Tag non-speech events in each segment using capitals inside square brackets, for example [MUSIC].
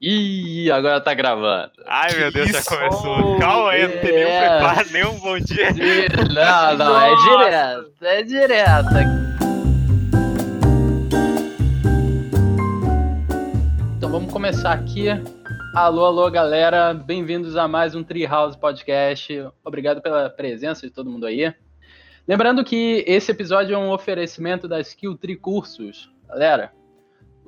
Ih, agora tá gravando. Ai, meu Deus, já começou. Calma aí, não tem nenhum É. preparo, nenhum bom dia. [LAUGHS] Não, não, é direto, é direto. Então vamos começar aqui. Alô, alô, galera. Bem-vindos a mais um Treehouse Podcast. Obrigado pela presença de todo mundo aí. Lembrando que esse episódio é um oferecimento da Skill Tree Cursos. Galera,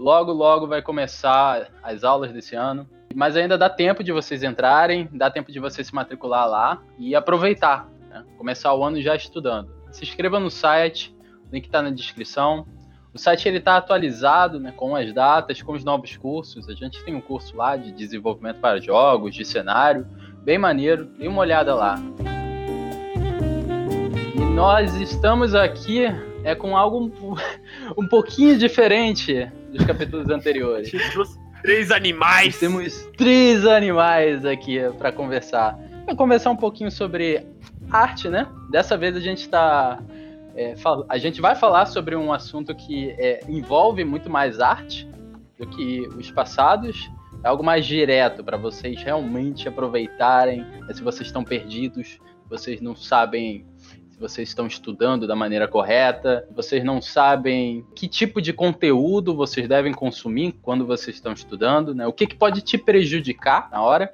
logo, logo vai começar as aulas desse ano. Mas ainda dá tempo de vocês entrarem, dá tempo de você se matricular lá e aproveitar. né? Começar o ano já estudando. Se inscreva no site, o link está na descrição. O site ele está atualizado né, com as datas, com os novos cursos. A gente tem um curso lá de desenvolvimento para jogos, de cenário, bem maneiro. Dê uma olhada lá. E nós estamos aqui é com algo [LAUGHS] um pouquinho diferente dos capítulos anteriores. [LAUGHS] Três animais. Nós temos três animais aqui para conversar. Para conversar um pouquinho sobre arte, né? Dessa vez a gente está. a gente vai falar sobre um assunto que é, envolve muito mais arte do que os passados. É algo mais direto para vocês realmente aproveitarem. né, se vocês estão perdidos, vocês não sabem vocês estão estudando da maneira correta, vocês não sabem que tipo de conteúdo vocês devem consumir quando vocês estão estudando, né? O que, que pode te prejudicar na hora.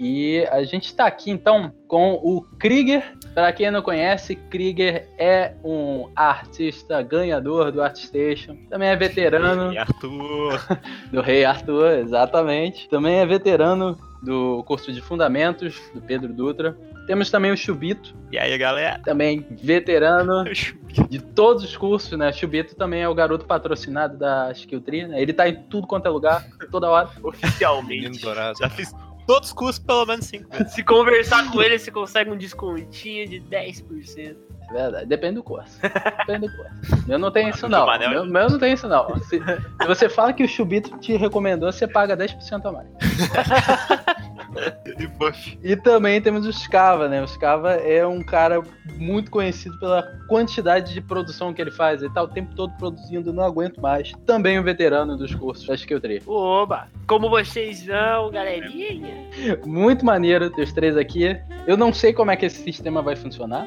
E a gente está aqui então com o Krieger. Para quem não conhece, Krieger é um artista ganhador do ArtStation. Também é veterano E Arthur. [LAUGHS] do Rei Arthur, exatamente. Também é veterano do curso de Fundamentos do Pedro Dutra. Temos também o Chubito, E aí, galera? também veterano [LAUGHS] de todos os cursos, né? Chubito também é o garoto patrocinado da Skill Tree, né? Ele tá em tudo quanto é lugar, toda hora. [LAUGHS] Oficialmente. Já fiz todos os cursos pelo menos cinco vezes. Se conversar com ele, você consegue um descontinho de 10%. É verdade, depende do curso. Depende do curso. Eu não tenho isso não. Meu, meu não tem isso não. Se, se você fala que o Chubito te recomendou, você paga 10% a mais. [LAUGHS] E buff. E também temos o Scava, né? O Scava é um cara muito conhecido pela quantidade de produção que ele faz. Ele tá o tempo todo produzindo, não aguento mais. Também um veterano dos cursos da Skill Tree. Oba! Como vocês vão, galerinha? Muito maneiro ter os três aqui. Eu não sei como é que esse sistema vai funcionar.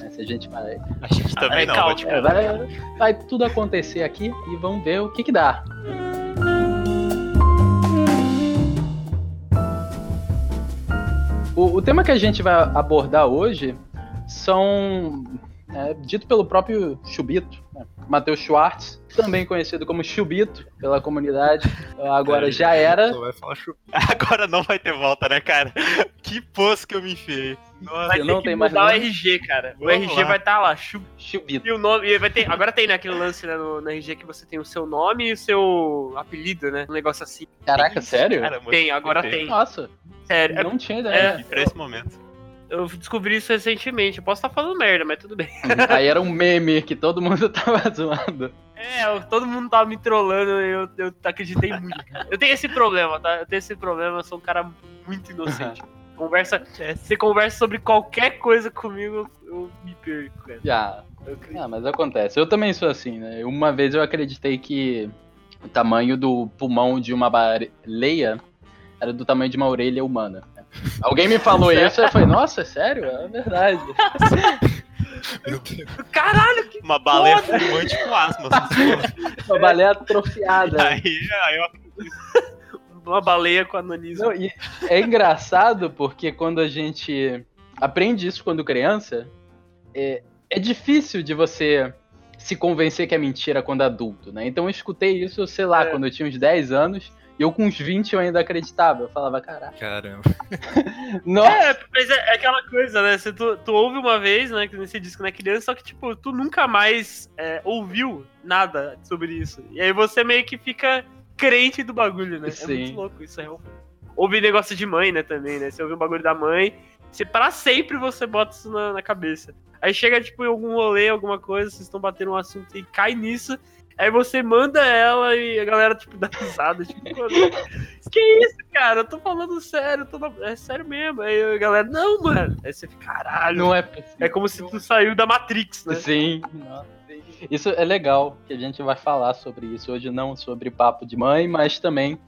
né? Se a gente vai, A gente também é não, vou caótico. te é, vai. Vai tudo acontecer aqui e vamos ver o que que dá. O, o tema que a gente vai abordar hoje são é, dito pelo próprio Chubito, né? Matheus Schwartz, também conhecido como Chubito pela comunidade. [LAUGHS] Agora já era. [LAUGHS] Agora não vai ter volta, né, cara? Que poço que eu me enfiei. Nossa, Vai não que tenho mais mudar o nome. RG, cara. O Vamos RG lá. vai estar lá, chu- Chubito. E o nome. E vai ter, agora tem, né, aquele lance né, no, no RG que você tem o seu nome e o seu apelido, né? Um negócio assim. Caraca, sério? Caramba, Tem, agora tem. tem. Nossa, Sério. É- não tinha ideia. E pra esse momento. Eu descobri isso recentemente. Eu posso estar falando merda, mas tudo bem. Aí era um meme que todo mundo [LAUGHS] tava zoando. É, eu- todo mundo tava me trollando e eu, eu acreditei muito. Eu tenho esse problema, tá? Eu tenho esse problema, eu sou um cara muito inocente. [LAUGHS] Conversa, você conversa sobre qualquer coisa comigo, eu me perco, cara. Já. Ah, mas acontece. Eu também sou assim, né? Uma vez eu acreditei que o tamanho do pulmão de uma baleia era do tamanho de uma orelha humana. Alguém me falou isso e eu falei, nossa, é sério? É verdade. [LAUGHS] Caralho, que Uma baleia fumante com asmas. [LAUGHS] Uma baleia atrofiada. [LAUGHS] aí, aí eu uma baleia com ananismo. Não, e é engraçado porque quando a gente aprende isso quando criança, é, é difícil de você se convencer que é mentira quando adulto, né? Então eu escutei isso, sei lá, É. quando eu tinha uns 10 anos, e eu com uns 20 eu ainda acreditava. Eu falava, caraca, Caramba. [LAUGHS] nossa, É, mas é, é aquela coisa, né? Você, tu, tu ouve uma vez, né? Que você disse que não é criança, só que, tipo, tu nunca mais é, ouviu nada sobre isso. E aí você meio que fica crente do bagulho, né? É Sim. muito louco isso. É... Ouve negócio de mãe, né, também, né? Você ouve um bagulho da mãe, você, para sempre você bota isso na, na cabeça. Aí chega, tipo, em algum rolê, alguma coisa, vocês estão batendo um assunto e cai nisso. Aí você manda ela e a galera, tipo, dá risada. Tipo, "Mano, que isso, cara? Eu tô falando sério, tô na- é sério mesmo. Aí a galera, não, mano. Aí você fica, caralho. não é possível. É como se tu saiu da Matrix, né? Sim. Isso é legal, que a gente vai falar sobre isso hoje, não sobre papo de mãe, mas também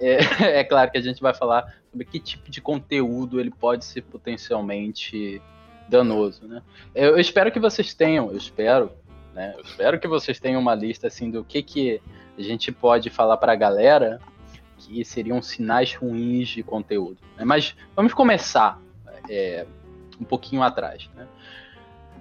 é, [LAUGHS] é claro que a gente vai falar sobre que tipo de conteúdo ele pode ser potencialmente danoso, né? Eu espero que vocês tenham, eu espero, né? Eu espero que vocês tenham uma lista assim do que que a gente pode falar para a galera que seriam sinais ruins de conteúdo. Né? Mas vamos começar é, um pouquinho atrás, né?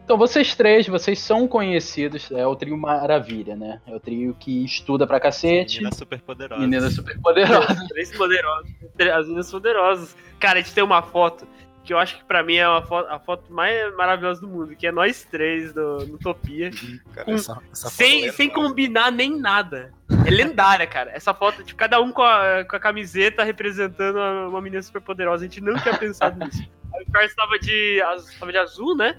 Então, vocês três, vocês são conhecidos, é o trio Maravilha, né? É o trio que estuda pra cacete. Menina super poderosa. Menina super. [LAUGHS] Três poderosos. As meninas poderosas. Cara, a gente tem uma foto que eu acho que pra mim é uma foto, a foto mais maravilhosa do mundo, que é nós três do, no Utopia. Cara, Com- essa, essa foto Sem, é sem combinar nem nada. É lendária, cara. Essa foto, tipo, cada um com a, com a camiseta representando uma, uma menina super poderosa. A gente não tinha pensado nisso. Aí o Carlos tava de, tava de azul, né?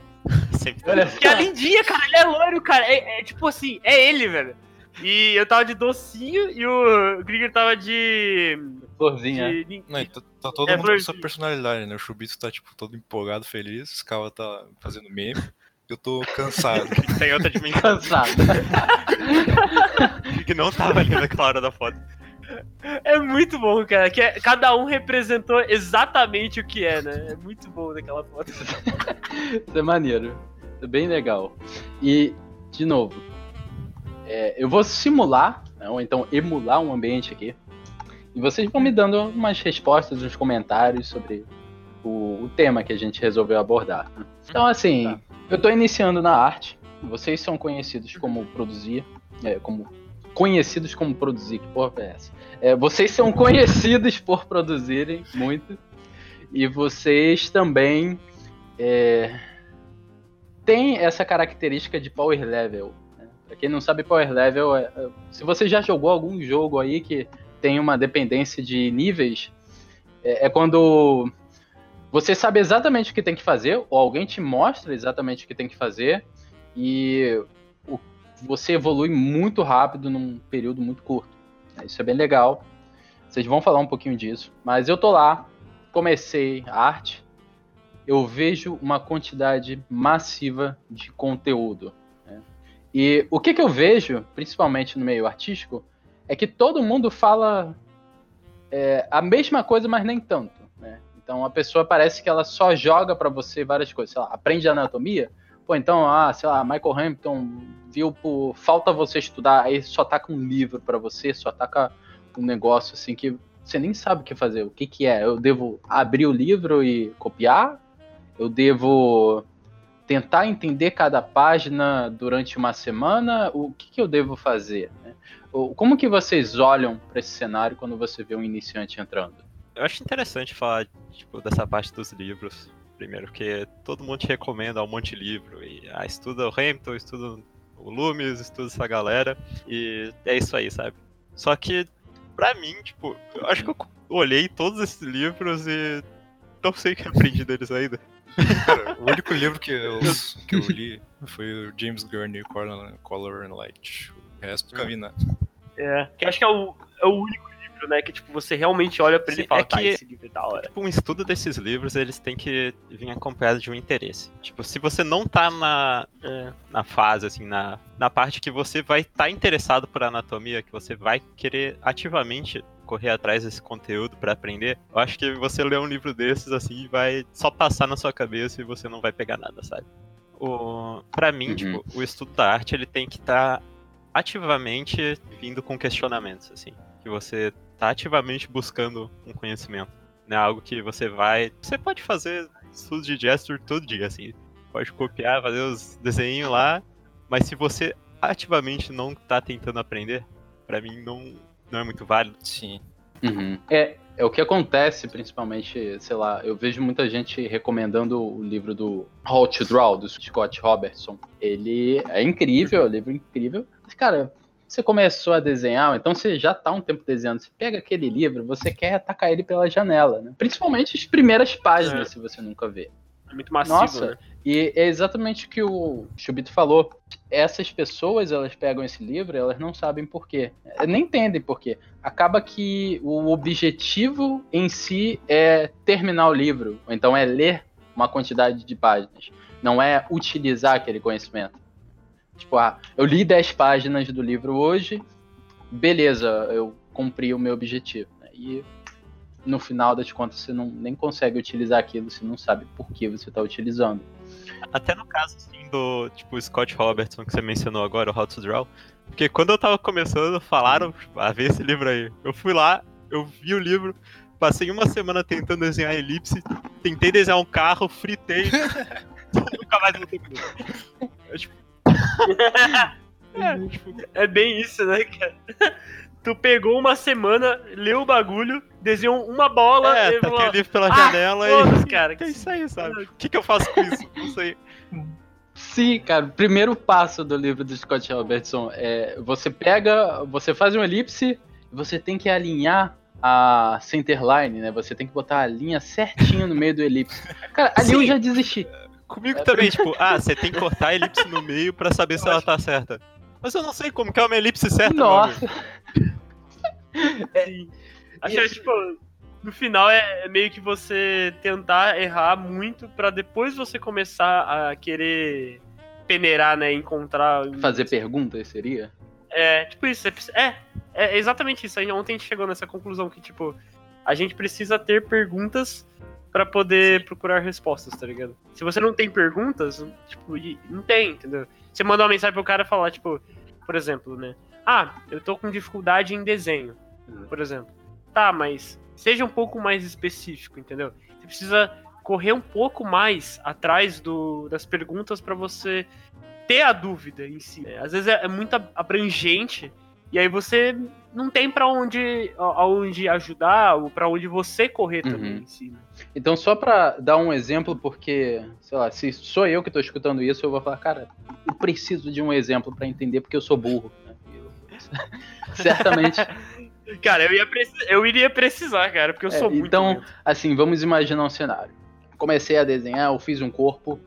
Sempre Olha Que é a lindinha, cara. Ele é loiro, cara. É, é tipo assim, é ele, velho. E eu tava de docinho e o Grigor tava de. florzinha. de Não, tá, tá todo É, mundo com florzinha. sua personalidade, né? O Chubito tá, tipo, todo empolgado, feliz. O Scala tá fazendo meme. Eu tô cansado. [LAUGHS] tem outra dimensão Cansado. [LAUGHS] que não tava ali naquela hora da foto. É muito bom, cara. Que é- cada um representou exatamente o que é, né? É muito bom daquela foto. [LAUGHS] Isso é maneiro. Isso é bem legal. E, de novo, é, eu vou simular, né, ou então emular um ambiente aqui. E vocês vão me dando umas respostas, uns comentários sobre o, o tema que a gente resolveu abordar. né? Então, assim, Tá. eu tô iniciando na arte. Vocês são conhecidos como produzir, é, como conhecidos como produzir. Que porra é essa? É, vocês são conhecidos por produzirem muito. E vocês também é, tem essa característica de power level. Pra quem não sabe, power level é, é- Se você já jogou algum jogo aí que tem uma dependência de níveis, é, é quando você sabe exatamente o que tem que fazer, ou alguém te mostra exatamente o que tem que fazer, e o- você evolui muito rápido num período muito curto. Isso é bem legal. Vocês vão falar um pouquinho disso. Mas eu tô lá, comecei a arte, eu vejo uma quantidade massiva de conteúdo. E o que, que eu vejo, principalmente no meio artístico, é que todo mundo fala é, a mesma coisa, mas nem tanto. né? Então a pessoa parece que ela só joga pra você várias coisas. Sei lá, aprende anatomia, pô, então, ah, sei lá, Michael Hamilton viu por falta você estudar, aí só tá com um livro pra você, só tá com um negócio assim que você nem sabe o que fazer. O que que é? Eu devo abrir o livro e copiar? Eu devo tentar entender cada página durante uma semana? O que, que eu devo fazer? né? Como que vocês olham para esse cenário quando você vê um iniciante entrando? Eu acho interessante falar, tipo, dessa parte dos livros, primeiro, porque todo mundo te recomenda um monte de livro. E, ah, estuda o Hamilton, estuda o Loomis, estuda essa galera. E é isso aí, sabe? Só que, pra mim, tipo, eu acho que eu olhei todos esses livros e não sei o que aprendi deles ainda. Cara, o único livro que eu, que eu li foi o James Gurney, Color, Color and Light. O resto nada. É. Que eu acho que é o, é o único livro, né? Que tipo, você realmente olha pra ele Sim, e fala, é tá, que- esse livro é da hora. Tipo, um estudo desses livros, eles têm que vir acompanhado de um interesse. Tipo, se você não tá na, É. na fase, assim, na, na parte que você vai estar interessado por anatomia, que você vai querer ativamente correr atrás desse conteúdo pra aprender, eu acho que você ler um livro desses, assim, vai só passar na sua cabeça e você não vai pegar nada, sabe? O, pra mim, Uhum. tipo, o estudo da arte, ele tem que estar ativamente vindo com questionamentos, assim. Que você tá ativamente buscando um conhecimento. Não é algo que você vai... Você pode fazer estudo de gesture todo dia, assim. Pode copiar, fazer os desenhos lá, mas se você ativamente não tá tentando aprender, pra mim não, não é muito válido. Sim. É, é o que acontece, principalmente, sei lá, eu vejo muita gente recomendando o livro do How to Draw, do Scott Robertson. Ele é incrível, é um livro incrível. Mas, cara, você começou a desenhar, então você já tá um tempo desenhando. Você pega aquele livro, você quer atacar ele pela janela, né? Principalmente as primeiras páginas, É. se você nunca vê. É muito massivo, Nossa, né? e é exatamente o que o Chubito falou. Essas pessoas, elas pegam esse livro elas não sabem por quê. Eh, Nem entendem por quê. Acaba que o objetivo em si é terminar o livro, ou então é ler uma quantidade de páginas. Não é utilizar aquele conhecimento. Tipo, ah, eu li 10 páginas do livro hoje, beleza, eu cumpri o meu objetivo. né? E no final das contas você não, nem consegue utilizar aquilo, você não sabe por que você está utilizando. Até no caso, assim, do, tipo, Scott Robertson, que você mencionou agora, o How to Draw, porque quando eu tava começando, falaram, tipo, ah, vê esse livro aí. Eu fui lá, eu vi o livro, passei uma semana tentando desenhar elipse, tentei desenhar um carro, fritei, [LAUGHS] nunca mais voltei ele. É, tipo... [LAUGHS] é, tipo... é bem isso, né, cara? Tu pegou uma semana, leu o bagulho, desenhou uma bola. É, taquei falou, o livro pela ah, janela e. [LAUGHS] cara. É isso aí, sabe? O que, que eu faço com isso? Não sei. Sim, cara, o primeiro passo do livro do Scott Robertson é você pega, você faz uma elipse, você tem que alinhar a centerline, né? Você tem que botar a linha certinho no meio do elipse. Cara, ali eu Sim. já desisti. Comigo É, também, tipo, [LAUGHS] ah, você tem que cortar a elipse no meio pra saber se ela tá certa. Mas eu não sei como que é uma elipse certa, meu amigo. Nossa, [LAUGHS] Sim. Acho que, tipo, no final é é meio que você tentar errar muito pra depois você começar a querer peneirar, né? Encontrar. fazer perguntas seria? É, tipo isso. É, é exatamente isso. Aí ontem a gente chegou nessa conclusão que, tipo, a gente precisa ter perguntas pra poder procurar respostas, tá ligado? Se você não tem perguntas, tipo, não tem, entendeu? Você manda uma mensagem pro cara falar, tipo, por exemplo, né? Ah, eu tô com dificuldade em desenho, por exemplo. Tá, mas seja um pouco mais específico, entendeu? Você precisa correr um pouco mais atrás do, das perguntas pra você ter a dúvida em si. É, às vezes é, é muito abrangente e aí você não tem pra onde, aonde ajudar ou pra onde você correr também Uhum. em si. né? Então, só pra dar um exemplo, porque, sei lá, se sou eu que tô escutando isso, eu vou falar, cara, eu preciso de um exemplo pra entender porque eu sou burro. né? Eu- [LAUGHS] Certamente. Cara, eu, ia eu iria precisar, cara, porque eu É, sou muito. então- lento. Assim, vamos imaginar um cenário. Comecei a desenhar, eu fiz um corpo,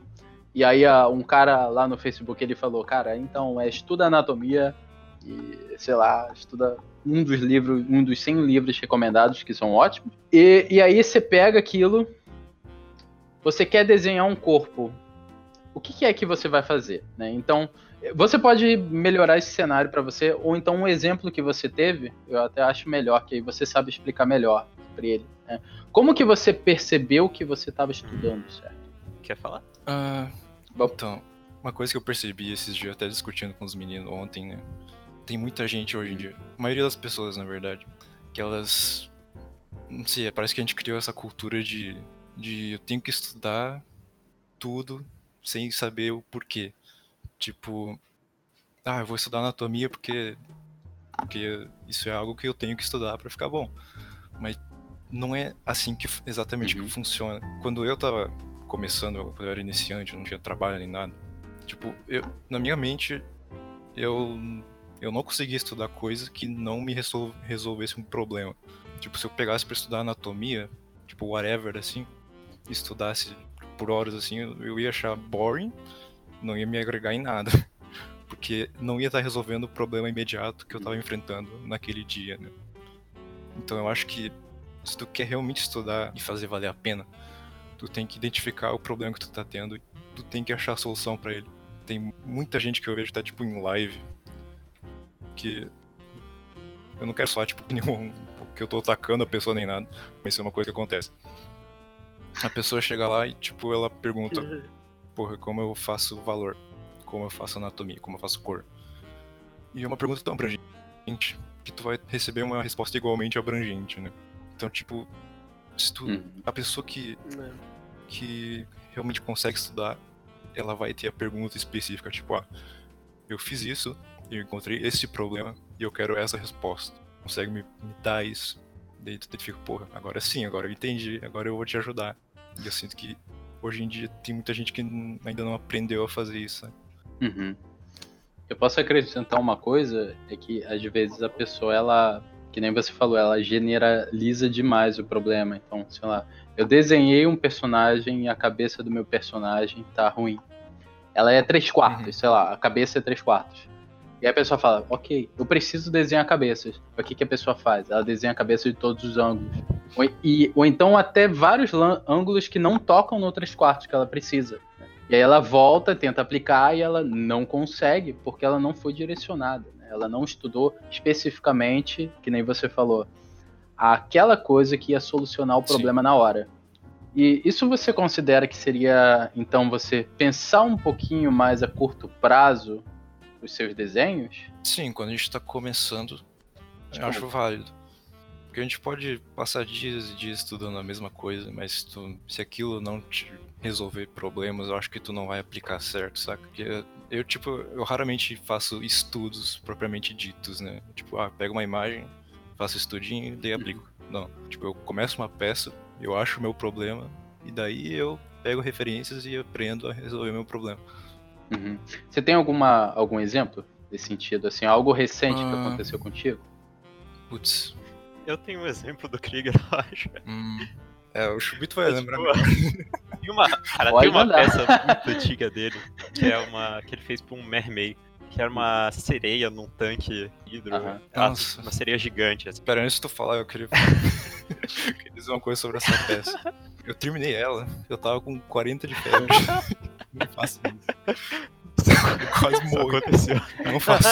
e aí ah, um cara lá no Facebook ele falou, cara, então é, estuda anatomia e, sei lá, estuda um dos livros, um dos 100 livros recomendados, que são ótimos. E, e aí você pega aquilo, você quer desenhar um corpo. O que, que é que você vai fazer? Né? Então, você pode melhorar esse cenário para você, ou então um exemplo que você teve, eu até acho melhor, que aí você sabe explicar melhor para ele. né? Como que você percebeu que você estava estudando, certo? Quer falar? Ah, Bom. então, uma coisa que eu percebi esses dias, até discutindo com os meninos ontem, né? Tem muita gente hoje em dia, a maioria das pessoas, na verdade, que elas. Não sei, parece que a gente criou essa cultura de, de eu tenho que estudar tudo sem saber o porquê. Tipo, ah, eu vou estudar anatomia porque, porque isso é algo que eu tenho que estudar pra ficar bom. Mas não é assim que exatamente Uhum. que funciona. Quando eu tava começando, quando eu era iniciante, não tinha trabalho nem nada. Tipo, eu, na minha mente, eu, eu não conseguia estudar coisa que não me resol, resolvesse um problema. Tipo, se eu pegasse pra estudar anatomia, tipo, whatever, assim, estudasse por horas, assim, eu, eu ia achar boring, não ia me agregar em nada. [LAUGHS] Porque não ia estar resolvendo o problema imediato que eu tava enfrentando naquele dia, né? Então eu acho que se tu quer realmente estudar e fazer valer a pena, tu tem que identificar o problema que tu tá tendo e tu tem que achar a solução pra ele. Tem muita gente que eu vejo tá tipo em live que eu não quero falar tipo nenhum que eu tô atacando a pessoa nem nada, mas isso é uma coisa que acontece. A pessoa chega lá e tipo ela pergunta, porra, como eu faço valor? Como eu faço anatomia? Como eu faço cor? E é uma pergunta tão abrangente que tu vai receber uma resposta igualmente abrangente, né? Então, tipo, se tu, Uhum. a pessoa que Né? que realmente consegue estudar, ela vai ter a pergunta específica, tipo, ah, eu fiz isso, eu encontrei esse problema e eu quero essa resposta. Consegue me, me dar isso? Daí tu fica, porra, agora sim, agora eu entendi, agora eu vou te ajudar. E eu sinto que hoje em dia tem muita gente que ainda não aprendeu a fazer isso. sabe? Uhum. Eu posso acrescentar uma coisa, é que às vezes a pessoa, ela, que nem você falou, ela generaliza demais o problema. Então, sei lá, eu desenhei um personagem e a cabeça do meu personagem tá ruim. Ela é três quartos, Uhum. sei lá, a cabeça é três quartos. E aí a pessoa fala, ok, eu preciso desenhar cabeças. O que, que a pessoa faz? Ela desenha a cabeça de todos os ângulos. Ou, e, ou então até vários ângulos que não tocam no três quartos que ela precisa. E aí ela volta, tenta aplicar e ela não consegue, porque ela não foi direcionada. né? Ela não estudou especificamente, que nem você falou. àquela coisa que ia solucionar o problema na hora. E isso você considera que seria, então, você pensar um pouquinho mais a curto prazo os seus desenhos? Sim, quando a gente tá começando, eu acho válido. Porque a gente pode passar dias e dias estudando a mesma coisa, mas tu- se aquilo não te resolver problemas, eu acho que tu não vai aplicar certo, saca? Porque eu, tipo, eu raramente faço estudos propriamente ditos, né? Tipo, ah, pego uma imagem, faço estudinho e daí aplico. Não, tipo, eu começo uma peça, eu acho o meu problema, e daí eu pego referências e aprendo a resolver meu problema. Uhum. Você tem alguma, algum exemplo desse sentido? Assim, algo recente que Ah. aconteceu contigo? Putz. Eu tenho um exemplo do Krieger, eu acho. Hum, é, o Chubito vai Mas, lembrar. tipo, [LAUGHS] Tem uma, cara, Pode tem uma mandar. peça muito antiga dele, que é uma. que ele fez pra um mermaid, que era uma sereia num tanque hidro. Aham. ela- Nossa. Uma sereia gigante, assim. Pera, antes de tu falar, eu queria... [LAUGHS] eu queria dizer uma coisa sobre essa peça. Eu terminei ela, eu tava com 40 de febre. [LAUGHS] Não faço isso. Eu quase morri. aconteceu. Não faço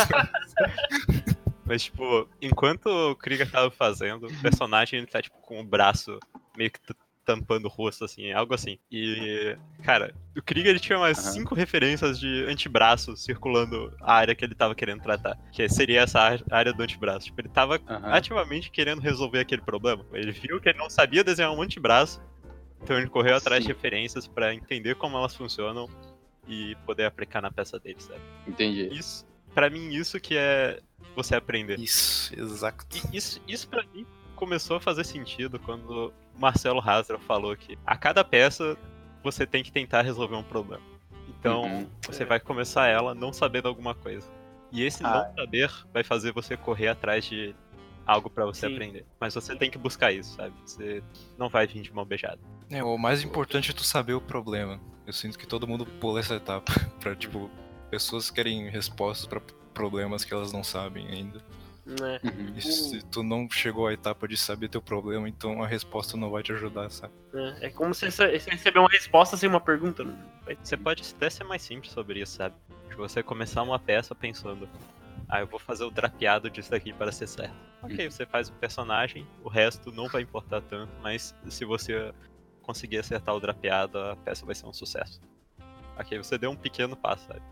Mas, tipo, enquanto o Krieger tava fazendo, o personagem ele tá, tipo, com o braço meio que tampando o rosto, assim, algo assim. E, cara, o Krieger ele tinha umas Aham. cinco referências de antebraço circulando a área que ele tava querendo tratar. Que seria essa área do antebraço. Tipo, ele tava Aham. ativamente querendo resolver aquele problema. Ele viu que ele não sabia desenhar um antebraço, então ele correu atrás Sim. de referências pra entender como elas funcionam e poder aplicar na peça dele, sabe? Entendi. Isso, para mim, isso que é você aprender. Isso, exato. E isso, isso para mim começou a fazer sentido quando o Marcelo Hasra falou que a cada peça você tem que tentar resolver um problema. Então, Uhum. você vai começar ela não sabendo alguma coisa. E esse Ah. não saber vai fazer você correr atrás de algo pra você Sim. aprender. Mas você tem que buscar isso, sabe? Você não vai vir de mão beijada. É, o mais importante é tu saber o problema. Eu sinto que todo mundo pula essa etapa. [LAUGHS] pra, tipo, pessoas querem respostas pra problemas que elas não sabem ainda. Né? Uhum. E se tu não chegou à etapa de saber teu problema, então a resposta não vai te ajudar, sabe? né? É como se você receber uma resposta sem uma pergunta. Vai- Você pode até ser mais simples sobre isso, sabe? De você começar uma peça pensando, ah, eu vou fazer o drapeado disso daqui para ser certo. Ok, você faz o personagem, o resto não vai importar tanto, mas se você conseguir acertar o drapeado, a peça vai ser um sucesso. Ok, você deu um pequeno passo, sabe?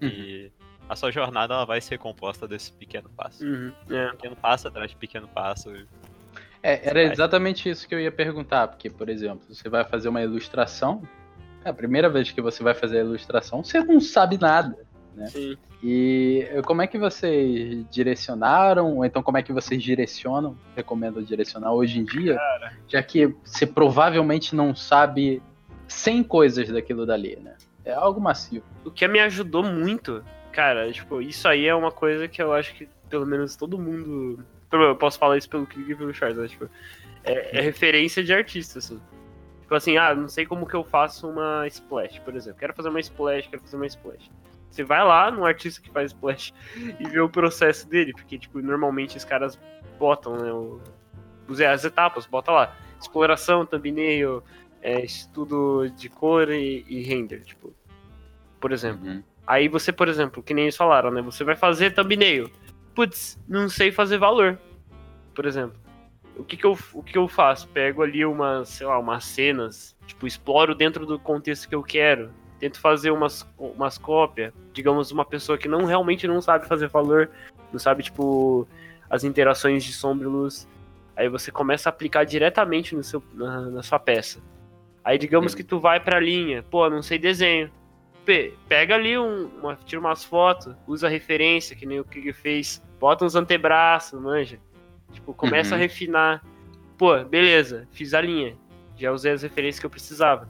E a sua jornada ela vai ser composta desse pequeno passo. Uhum, é. Pequeno passo atrás de pequeno passo. É, era exatamente isso que eu ia perguntar, porque, por exemplo, você vai fazer uma ilustração, é a primeira vez que você vai fazer a ilustração, você não sabe nada. Sim. E eh, como é que vocês direcionaram, ou então como é que vocês direcionam, recomendam direcionar hoje em dia, já que você provavelmente não sabe 100 coisas daquilo dali, né? É algo massivo. O que me ajudou muito, cara, tipo, isso aí é uma coisa que eu acho que pelo menos todo mundo. Eu posso falar isso pelo Krieg e pelo Charles, né? Tipo, é, é referência de artista, assim. Tipo assim, ah, não sei como que eu faço uma splash, por exemplo. Quero fazer uma splash, quero fazer uma splash. Você vai lá no artista que faz splash e vê o processo dele, porque, tipo, normalmente os caras botam, né? O, as etapas, bota lá. Exploração, thumbnail, é, estudo de cor e, e render, tipo. Por exemplo. Uhum. Aí você, por exemplo, que nem eles falaram, né? Você vai fazer thumbnail. Putz, não sei fazer valor. Por exemplo. O que que eu, o que eu faço? Pego ali umas, sei lá, umas cenas, tipo, exploro dentro do contexto que eu quero. Tento fazer umas, umas cópias. Digamos, uma pessoa que não realmente não sabe fazer valor, não sabe, tipo, as interações de sombra e luz. Aí você começa a aplicar diretamente no seu, na, na sua peça. Aí digamos Uhum. que tu vai pra linha, pô, não sei desenho. Pe- pega ali um, uma, tira umas fotos, usa referência, que nem o que fez, bota uns antebraços, manja. Tipo, começa Uhum. a refinar. Pô, beleza, fiz a linha. Já usei as referências que eu precisava.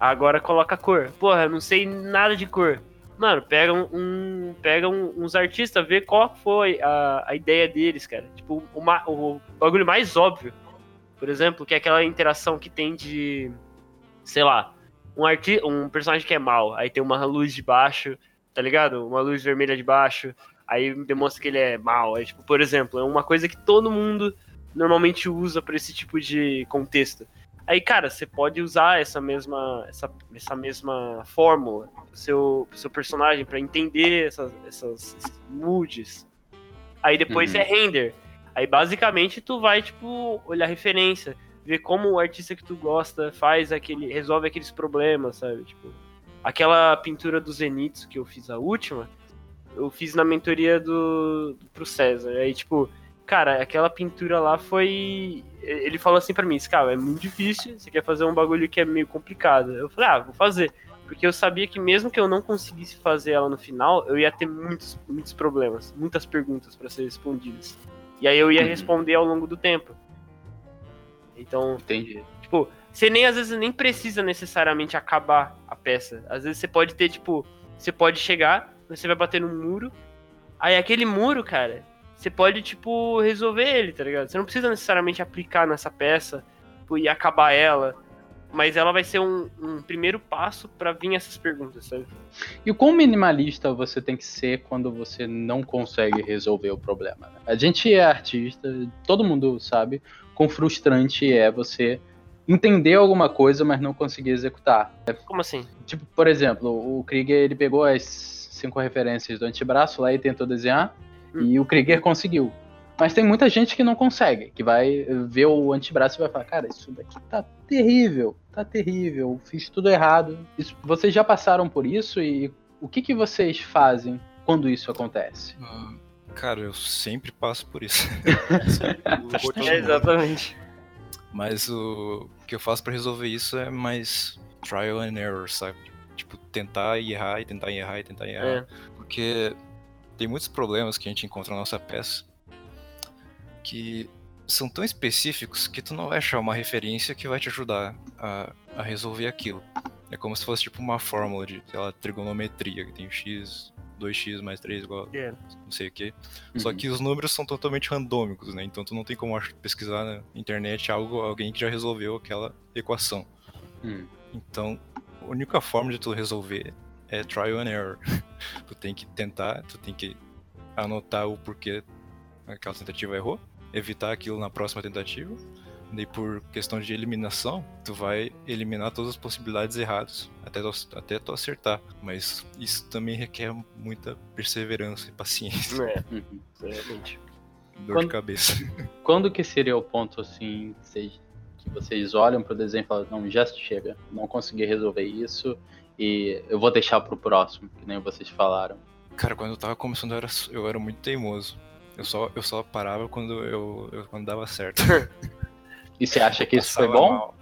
Agora coloca cor. Porra, eu não sei nada de cor. Mano, pega um, um- pega um- uns artistas, vê qual foi a, a ideia deles, cara. Tipo, o, ma- o bagulho mais óbvio. Por exemplo, que é aquela interação que tem de. Sei lá, um, arti um personagem que é mal, aí tem uma luz de baixo, tá ligado? Uma luz vermelha de baixo, aí demonstra que ele é mal. Tipo, por exemplo, é uma coisa que todo mundo normalmente usa pra esse tipo de contexto. Aí, cara, você pode usar essa mesma, essa, essa mesma fórmula pro seu, pro seu personagem pra entender essas, essas moods. Aí depois Uhum. é render. Aí basicamente tu vai, tipo, olhar referência, ver como o artista que tu gosta faz aquele. resolve aqueles problemas, sabe? Tipo, aquela pintura do Zenitsu que eu fiz a última, eu fiz na mentoria do. pro César. Aí, tipo, cara, aquela pintura lá foi. Ele falou assim pra mim, cara, é muito difícil, você quer fazer um bagulho que é meio complicado. Eu falei, ah, vou fazer. Porque eu sabia que mesmo que eu não conseguisse fazer ela no final, eu ia ter muitos, muitos problemas, muitas perguntas para ser respondidas. E aí eu ia Uhum. responder ao longo do tempo. Então, Entendi. tipo, você nem às vezes nem precisa necessariamente acabar a peça. Às vezes você pode ter, tipo, você pode chegar, você vai bater num muro, aí aquele muro, cara, você pode, tipo, resolver ele, tá ligado? Você não precisa necessariamente aplicar nessa peça tipo, e acabar ela. Mas ela vai ser um, um primeiro passo pra vir essas perguntas, sabe? E o quão minimalista você tem que ser quando você não consegue resolver o problema? né? A gente é artista, todo mundo sabe quão frustrante é você entender alguma coisa, mas não conseguir executar. Como assim? Tipo, por exemplo, o Krieger ele pegou as cinco referências do antebraço lá e tentou desenhar, Hum. e o Krieger conseguiu. Mas tem muita gente que não consegue, que vai ver o antebraço e vai falar, cara, isso daqui tá terrível, tá terrível, fiz tudo errado. Isso- vocês já passaram por isso e o que, que vocês fazem quando isso acontece? Ah, Cara, eu sempre passo por isso. [LAUGHS] [LAUGHS] [LAUGHS] É, exatamente. Mas o que eu faço pra resolver isso é mais trial and error, sabe? Tipo, tentar e errar e tentar e errar e tentar e errar. É. Porque tem muitos problemas que a gente encontra na nossa peça que são tão específicos que tu não vai achar uma referência que vai te ajudar a, a resolver aquilo. É como se fosse tipo uma fórmula de, sei lá, trigonometria, que tem x, 2x mais 3 igual a É. não sei o que. Só Uhum. que os números são totalmente randômicos, né? Então tu não tem como pesquisar na internet algo, alguém que já resolveu aquela equação. Hum. Então, a única forma de tu resolver é trial and error. [LAUGHS] tu tem que tentar, tu tem que anotar o porquê aquela tentativa errou, evitar aquilo na próxima tentativa. Daí por questão de eliminação, tu vai eliminar todas as possibilidades erradas até tu, até tu acertar. Mas isso também requer muita perseverança e paciência, É, [LAUGHS] Uhum. realmente. dor Quando- de cabeça. [LAUGHS] Quando que seria o ponto assim que vocês, olham pro desenho e falam, não, já chega, não consegui resolver isso e eu vou deixar pro próximo, que nem vocês falaram. Cara, quando eu tava começando, eu era, eu era muito teimoso. Eu só, eu só parava quando eu, eu- quando dava certo. [LAUGHS] E você acha que isso foi bom? mal.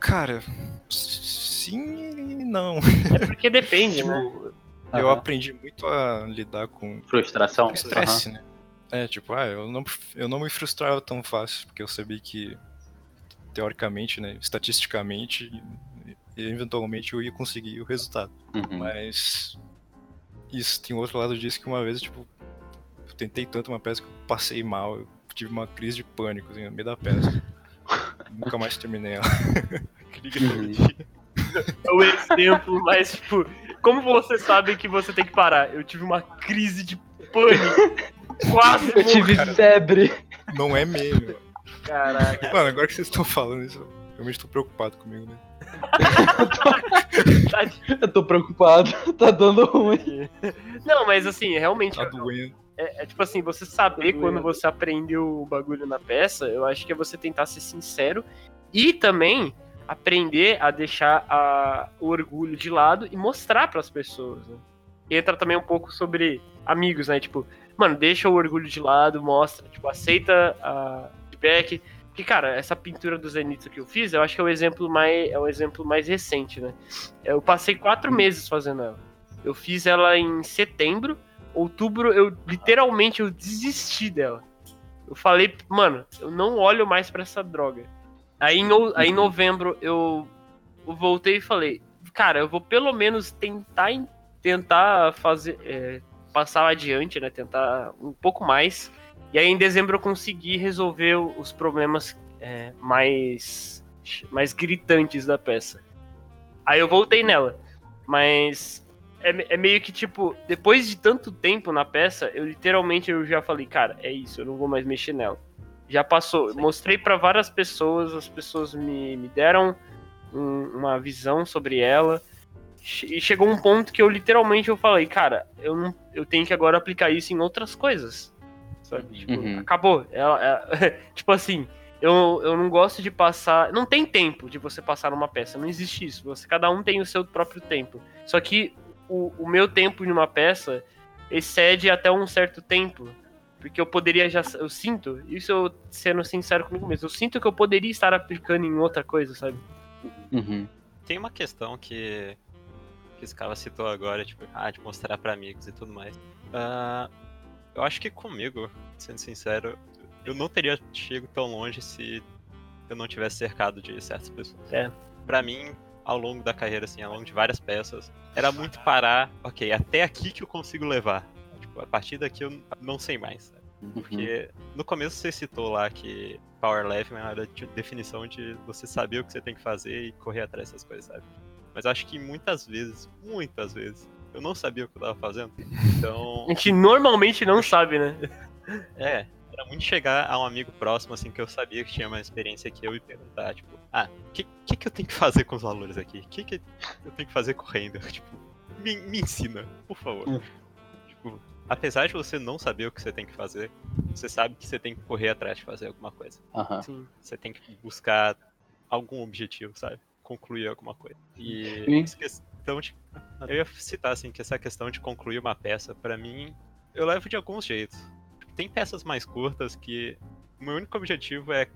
Cara, sim e não. É porque depende, né? Tipo, eu Aham. aprendi muito a lidar com Frustração? estresse, né? É, tipo, ah, eu não, eu não me frustrava tão fácil, porque eu sabia que, teoricamente, né, estatisticamente, e eventualmente eu ia conseguir o resultado. Uhum. Mas isso tem outro lado disso que uma vez, tipo, eu tentei tanto uma peça que eu passei mal, eu tive uma crise de pânico assim, no meio da peça. [LAUGHS] Nunca mais terminei ela. [LAUGHS] Uhum. É o exemplo, mas, tipo, como você sabe que você tem que parar? Eu tive uma crise de pânico. Quase Eu tive cara. febre. Não é meme, mano. Caraca. Mano, agora que vocês estão falando isso, realmente tô preocupado comigo, né? [LAUGHS] Eu tô preocupado, [LAUGHS] tá dando ruim. Não, mas assim, realmente. Tá doendo. É, é tipo assim, você saber Tá quando você aprendeu o bagulho na peça, eu acho que é você tentar ser sincero e também aprender a deixar a- o orgulho de lado e mostrar pras pessoas. Né? Entra também um pouco sobre amigos, né? Tipo, mano, deixa o orgulho de lado, mostra, tipo, aceita a feedback. Porque, cara, essa pintura do Zenitsu que eu fiz, eu acho que é o exemplo mais, é o exemplo mais recente, né? Eu passei quatro meses fazendo ela. Eu fiz ela em setembro, outubro eu literalmente eu desisti dela. Eu falei, mano, eu não olho mais pra essa droga. Aí em, aí em novembro eu, eu voltei e falei, cara, eu vou pelo menos tentar tentar fazer é, passar adiante, né? Tentar um pouco mais. E aí em dezembro eu consegui resolver os problemas é, mais mais gritantes da peça. Aí eu voltei nela, mas é, é meio que tipo, depois de tanto tempo na peça, eu literalmente eu já falei, cara, é isso, eu não vou mais mexer nela. Já passou, mostrei pra várias pessoas, as pessoas me, me deram um- uma visão sobre ela. E chegou um ponto que eu literalmente eu falei, cara, eu não, eu tenho que agora aplicar isso em outras coisas. Sabe? Tipo, Uhum. acabou. Ela, [LAUGHS] ela- tipo assim, eu, eu não gosto de passar. Não tem tempo de você passar numa peça. Não existe isso. Você, cada um tem o seu próprio tempo. Só que o, o meu tempo em uma peça excede até um certo tempo. Porque eu poderia já. Eu sinto, isso eu sendo sincero comigo mesmo, eu sinto que eu poderia estar aplicando em outra coisa, sabe? Uhum. Tem uma questão que, que esse cara citou agora, tipo, ah, de mostrar pra amigos e tudo mais. Ah, eu acho que comigo, sendo sincero, eu não teria chego tão longe se eu não tivesse cercado de certas pessoas. É. Pra mim, ao longo da carreira, assim, ao longo de várias peças, era muito parar, ok, até aqui que eu consigo levar. Tipo, a partir daqui eu não sei mais. Uhum. Porque no começo você citou lá que Power Level era a definição de você saber o que você tem que fazer e correr atrás dessas coisas, sabe? Mas acho que muitas vezes, muitas vezes, eu não sabia o que eu tava fazendo. Então, [LAUGHS] A gente normalmente não sabe, né? é, era muito chegar a um amigo próximo, assim, que eu sabia que tinha mais experiência que eu e perguntar, tipo, ah, o que, que, que eu tenho que fazer com os valores aqui? O que, que eu tenho que fazer correndo? [LAUGHS] Tipo, me, me ensina, por favor. Hum. Tipo, apesar de você não saber o que você tem que fazer, você sabe que você tem que correr atrás de fazer alguma coisa. Aham. Sim. Você tem que buscar algum objetivo, sabe? Concluir alguma coisa. E Sim. De. Eu ia citar assim que essa questão de concluir uma peça, pra mim, eu levo de alguns jeitos. Tem peças mais curtas que o meu único objetivo é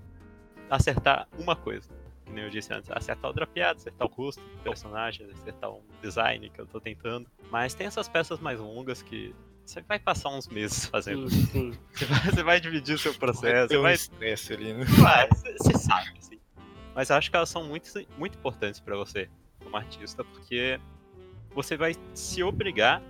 acertar uma coisa. Que nem eu disse antes, acertar o drapeado, acertar o custo do personagem, acertar um design que eu tô tentando. Mas tem essas peças mais longas que você vai passar uns meses [LAUGHS] fazendo. Sim, sim. Você vai, você vai dividir o seu processo, Vai ter você um vai estresse ali, né? Vai, Você sabe, assim. Mas eu acho que elas são muito, muito importantes pra você, como artista, porque você vai se obrigar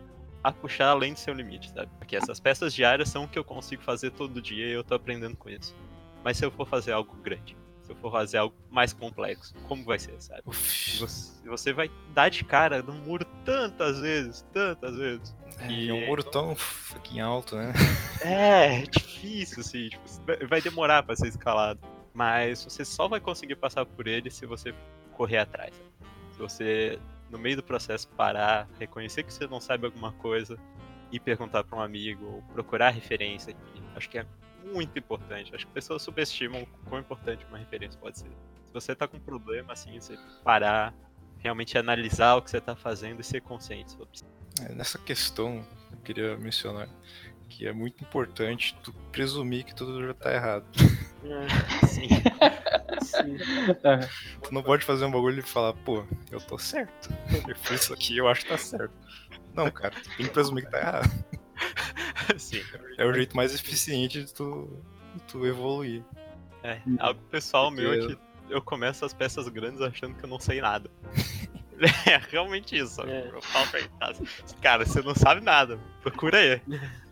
a puxar além do seu limite, sabe? Porque essas peças diárias são o que eu consigo fazer todo dia e eu tô aprendendo com isso. Mas se eu for fazer algo grande, se eu for fazer algo mais complexo, como vai ser, sabe? Você, você vai dar de cara no muro tantas vezes, tantas vezes. é, e é um muro tão fucking alto, né? É, é [LAUGHS] difícil, assim, tipo, vai- demorar pra ser escalado. Mas você só vai conseguir passar por ele se você correr atrás. Se você, no meio do processo, parar, reconhecer que você não sabe alguma coisa e perguntar pra um amigo, ou procurar referência. Que acho que é muito importante. Acho que pessoas subestimam o quão importante uma referência pode ser. Se você tá com um problema, assim, você parar, realmente analisar o que você tá fazendo e ser consciente sobre isso. É, Nessa questão, eu queria mencionar que é muito importante tu presumir que tudo já tá errado. É, Sim. sim. Tu não pode fazer um bagulho e falar, pô, eu tô certo. Eu fiz isso aqui, eu acho que tá certo. Não, cara, tu tem que presumir que tá errado. Sim. É o jeito mais eficiente de tu, de tu evoluir. É, algo pessoal meu é Porque- que eu começo as peças grandes achando que eu não sei nada. [LAUGHS] É realmente isso. É. Eu falo pra ele, cara, você não sabe nada, procura aí.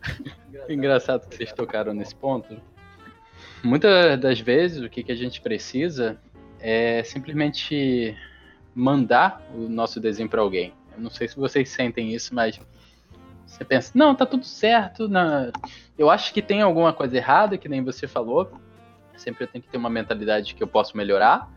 [LAUGHS] Engraçado que vocês tocaram nesse ponto. Muitas das vezes o que, que a gente precisa é simplesmente mandar o nosso desenho para alguém. Eu não sei se vocês sentem isso, mas você pensa, não, tá tudo certo. Não. Eu acho que tem alguma coisa errada, que nem você falou. Sempre eu tenho que ter uma mentalidade que eu posso melhorar.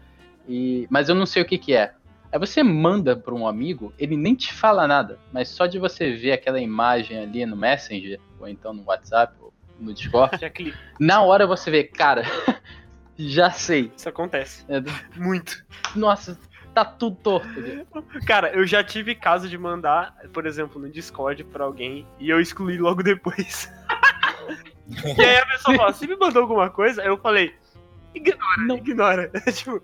E... Mas eu não sei o que, que é. Aí você manda para um amigo, ele nem te fala nada, mas só de você ver aquela imagem ali no Messenger, ou então no WhatsApp, ou no Discord, [LAUGHS] na hora você vê, cara, [LAUGHS] já sei. Isso acontece. É do- Muito. Nossa, tá tudo torto. Cara, eu já tive caso de mandar, por exemplo, no Discord pra alguém e eu excluí logo depois. [LAUGHS] e aí a pessoa fala, você me mandou alguma coisa? Aí eu falei, ignora, Não. ignora. [LAUGHS] tipo,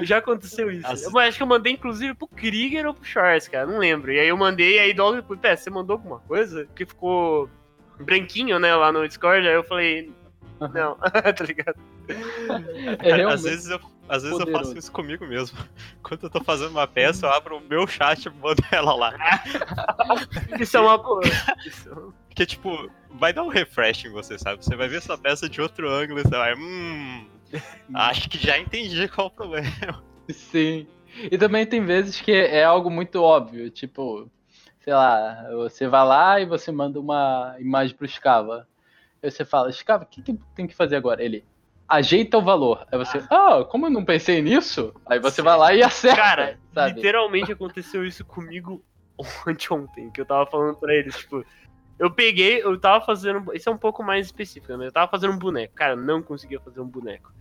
já aconteceu isso. Eu acho que eu mandei inclusive pro Krieger ou pro Schwartz, cara, não lembro. E aí eu mandei, e aí logo depois, pé, você mandou alguma coisa? Que ficou branquinho, né, lá no Discord, aí eu falei, não, [LAUGHS] tá ligado? É às vezes, eu, às vezes eu faço poderoso. isso comigo mesmo. [LAUGHS] Quando eu tô fazendo uma peça, eu abro o meu chat e mando ela lá. Isso é uma coisa. Porque, tipo, vai dar um refresh em você, sabe? Você vai ver essa peça de outro ângulo e você vai, hum, [LAUGHS] acho que já entendi qual o problema. Sim. E também tem vezes que é algo muito óbvio, tipo, sei lá, você vai lá e você manda uma imagem pro Scava. Aí você fala, Scava, o que, que tem que fazer agora? Ele ajeita o valor. Aí você, ah, como eu não pensei nisso? Aí você vai lá e acerta, Cara, sabe? literalmente aconteceu isso comigo [LAUGHS] anteontem, que eu tava falando pra eles, tipo, Eu peguei, eu tava fazendo. Isso é um pouco mais específico, né? Eu tava fazendo um boneco. Cara, não conseguia fazer um boneco.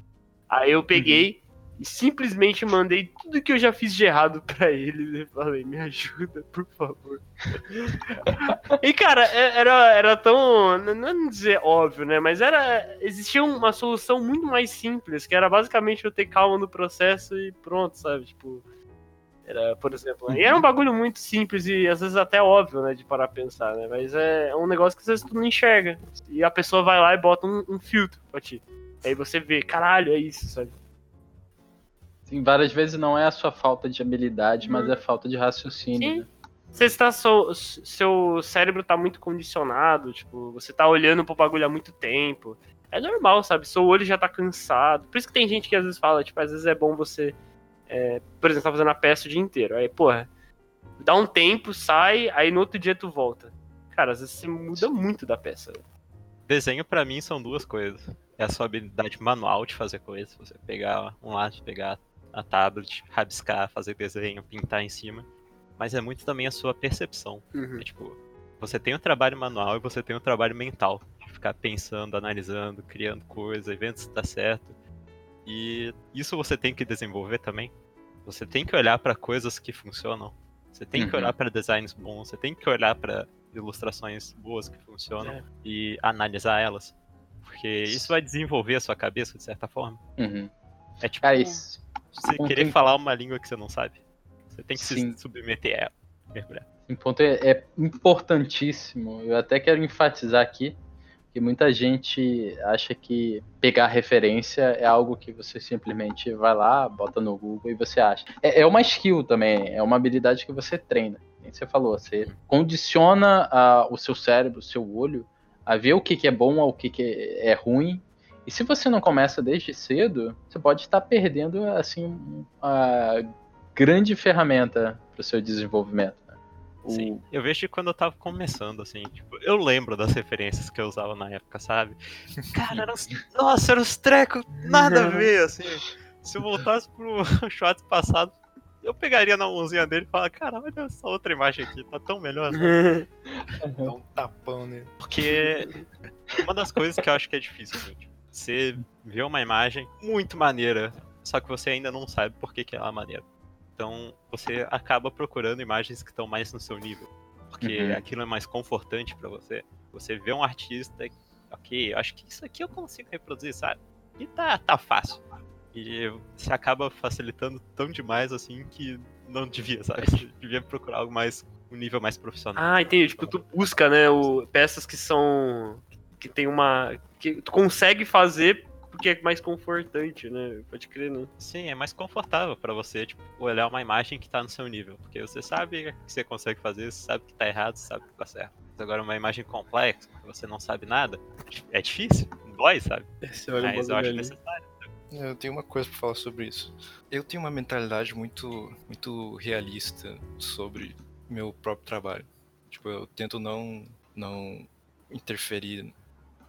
Aí eu peguei e simplesmente mandei tudo que eu já fiz de errado [LAUGHS] pra eles e falei, me ajuda, por favor. [LAUGHS] e, cara, é- era, era tão. Não é dizer óbvio, né? Mas era. Existia uma solução muito mais simples, que era basicamente eu ter calma no processo e pronto, sabe? Tipo. Era, por exemplo. E era um bagulho muito simples e às vezes até óbvio, né? De parar pra pensar, né? Mas é um negócio que às vezes tu não enxerga. E a pessoa vai lá e bota um, um filtro pra ti. Aí você vê, caralho, é isso, sabe? Sim, várias vezes não é a sua falta de habilidade, mas Uhum. é falta de raciocínio. Sim. né? Você está so- seu cérebro tá muito condicionado, tipo, você tá olhando pro bagulho há muito tempo. É normal, sabe? Seu olho já tá cansado. Por isso que tem gente que às vezes fala, tipo, às vezes é bom você, é, por exemplo, tá fazendo a peça o dia inteiro. Aí, porra, dá um tempo, sai, aí no outro dia tu volta. Cara, às vezes você muda muito da peça. Desenho pra mim são duas coisas. É a sua habilidade manual de fazer coisas, você pegar um lápis, pegar a tablet, rabiscar, fazer desenho, pintar em cima. Mas é muito também a sua percepção. Uhum. É, tipo, você tem o trabalho manual e você tem o trabalho mental. De ficar pensando, analisando, criando coisas, vendo se tá certo. E isso você tem que desenvolver também. Você tem que olhar pra coisas que funcionam. Você tem que Uhum. olhar pra designs bons, você tem que olhar pra ilustrações boas que funcionam É. e analisar elas. Porque isso vai desenvolver a sua cabeça de certa forma. Uhum. É tipo Cara, isso. você não querer falar uma língua que você não sabe. Você tem que Sim. se submeter a ela. mergulhar. Um ponto é, é importantíssimo. Eu até quero enfatizar aqui que muita gente acha que pegar referência é algo que você simplesmente vai lá, bota no Google e você acha. É, é uma skill também, é uma habilidade que você treina. Como você falou, você condiciona ah, o seu cérebro, o seu olho, a ver o que, que é bom ou o que, que é ruim. E se você não começa desde cedo, você pode estar perdendo assim uma grande ferramenta para o seu desenvolvimento. né? O- Sim. Eu vejo que quando eu tava começando, assim, tipo, eu lembro das referências que eu usava na época, sabe? [LAUGHS] Cara, eram uns... Nossa, eram uns trecos nada a ver, assim. Se eu voltasse pro [LAUGHS] shot passado, eu pegaria na mãozinha dele e falaria, cara, olha essa outra imagem aqui, tá tão melhor. né?" [LAUGHS] Dá um tapão nele. Porque uma das coisas que eu acho que é difícil, tipo, você vê uma imagem muito maneira, só que você ainda não sabe por que, que ela é maneira. Então você acaba procurando imagens que estão mais no seu nível. Porque Uhum. aquilo é mais confortante pra você. Você vê um artista, ok, acho que isso aqui eu consigo reproduzir, sabe? E tá, tá fácil. E você acaba facilitando tão demais assim que não devia, sabe? Você devia procurar algo mais, um nível mais profissional. Ah, entendi. Tipo, tu busca, né, o, peças que são. que tem uma. que tu consegue fazer porque é mais confortante, né? Pode crer, né? Sim, é mais confortável pra você, tipo, olhar uma imagem que tá no seu nível. Porque você sabe o que você consegue fazer, você sabe que tá errado, você sabe que tá certo. Mas agora uma imagem complexa, que você não sabe nada, é difícil, dói, sabe? O Mas eu acho necessário. Eu tenho uma coisa pra falar sobre isso. Eu tenho uma mentalidade muito, muito realista sobre meu próprio trabalho. Tipo, eu tento não, não interferir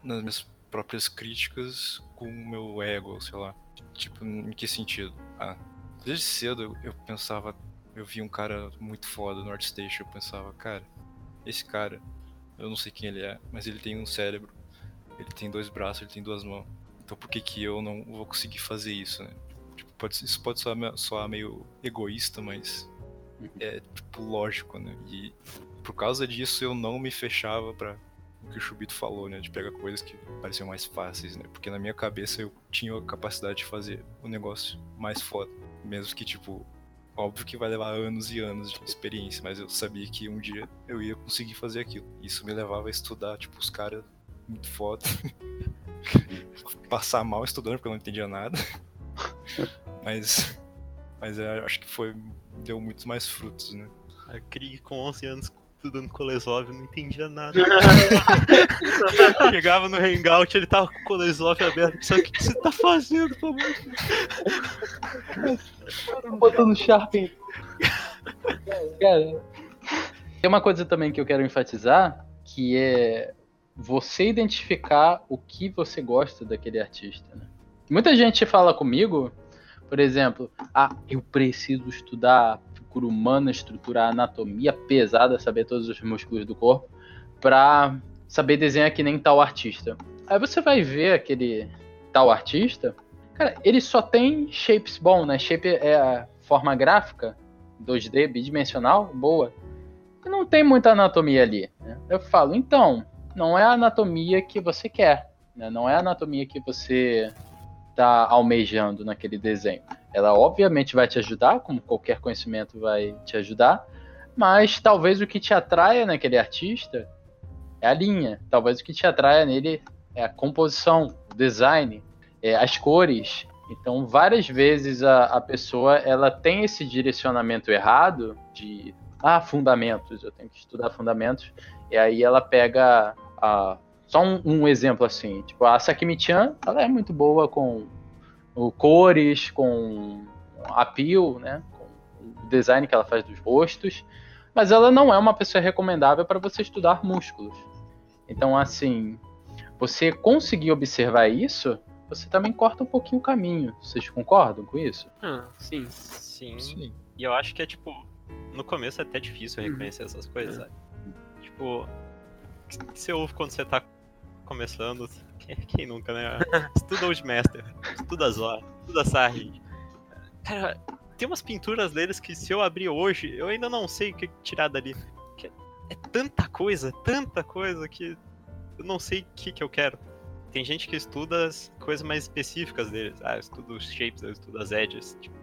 nas minhas próprias críticas com o meu ego, sei lá. Tipo, em que sentido? Ah, desde cedo eu, eu pensava, eu vi um cara muito foda no ArtStation, eu pensava, cara, esse cara, eu não sei quem ele é, mas ele tem um cérebro, ele tem dois braços, ele tem duas mãos. Então por que que eu não vou conseguir fazer isso, né? Tipo, pode, isso pode soar, soar meio egoísta, mas é tipo lógico, né? E por causa disso eu não me fechava pra o que o Chubito falou, né? De pegar coisas que pareciam mais fáceis, né? Porque na minha cabeça eu tinha a capacidade de fazer o negócio mais foda. Mesmo que, tipo, óbvio que vai levar anos e anos de experiência, mas eu sabia que um dia eu ia conseguir fazer aquilo. Isso me levava a estudar, tipo, os caras muito foda. [LAUGHS] [LAUGHS] Passar mal estudando porque eu não entendia nada. [LAUGHS] mas. Mas eu acho que foi. Deu muitos mais frutos, né? A Krieg com 11 anos estudando Kolesov, eu não entendia nada. [LAUGHS] Chegava no Hangout, ele tava com o Kolesov aberto. Sabe o que que você tá fazendo, por favor? botando Sharpen. Cara, tem uma coisa também que eu quero enfatizar, que é você identificar o que você gosta daquele artista. né? Muita gente fala comigo, por exemplo, ah, eu preciso estudar figura humana, estruturar anatomia pesada, saber todos os músculos do corpo, pra saber desenhar que nem tal artista. Aí você vai ver aquele tal artista, cara, ele só tem shapes bom, né? Shape é a forma gráfica, 2D, bidimensional, boa. E não tem muita anatomia ali. Né? Eu falo, então, não é a anatomia que você quer, né? não é a anatomia que você está almejando naquele desenho. Ela obviamente vai te ajudar, como qualquer conhecimento vai te ajudar, mas talvez o que te atraia naquele artista é a linha, talvez o que te atraia nele é a composição, o design, é, as cores. Então, várias vezes a, a pessoa ela tem esse direcionamento errado de ah, fundamentos, eu tenho que estudar fundamentos, e aí ela pega a, só um, um, exemplo assim, tipo, a Sakimi-chan, ela é muito boa com o cores, com a peel, né, com o design que ela faz dos rostos, mas ela não é uma pessoa recomendável para você estudar músculos. Então, assim, você conseguir observar isso, você também corta um pouquinho o caminho. Vocês concordam com isso? Ah, sim. Sim. sim. E eu acho que é tipo, no começo é até difícil reconhecer essas coisas, sabe? Tipo, você ouve quando você tá começando, quem, nunca, né? [LAUGHS] Estuda o Master, estuda Zora, estuda Sargent. Cara, tem umas pinturas deles que se eu abrir hoje, eu ainda não sei o que tirar dali. É, é tanta coisa, tanta coisa que eu não sei o que, que eu quero. Tem gente que estuda as coisas mais específicas deles. Ah, eu estudo os shapes, eu estudo as edges. Tipo,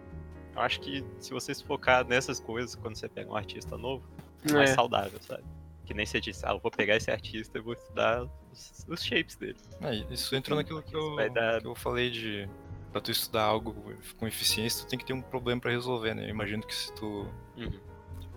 eu acho que se você se focar nessas coisas quando você pega um artista novo, é mais saudável, sabe? Que nem você disse, ah, eu vou pegar esse artista e vou estudar os, os shapes dele. É, isso entra naquilo que eu, dar... que eu falei de. Pra tu estudar algo com eficiência, tu tem que ter um problema para resolver, né? Eu imagino que se tu uhum.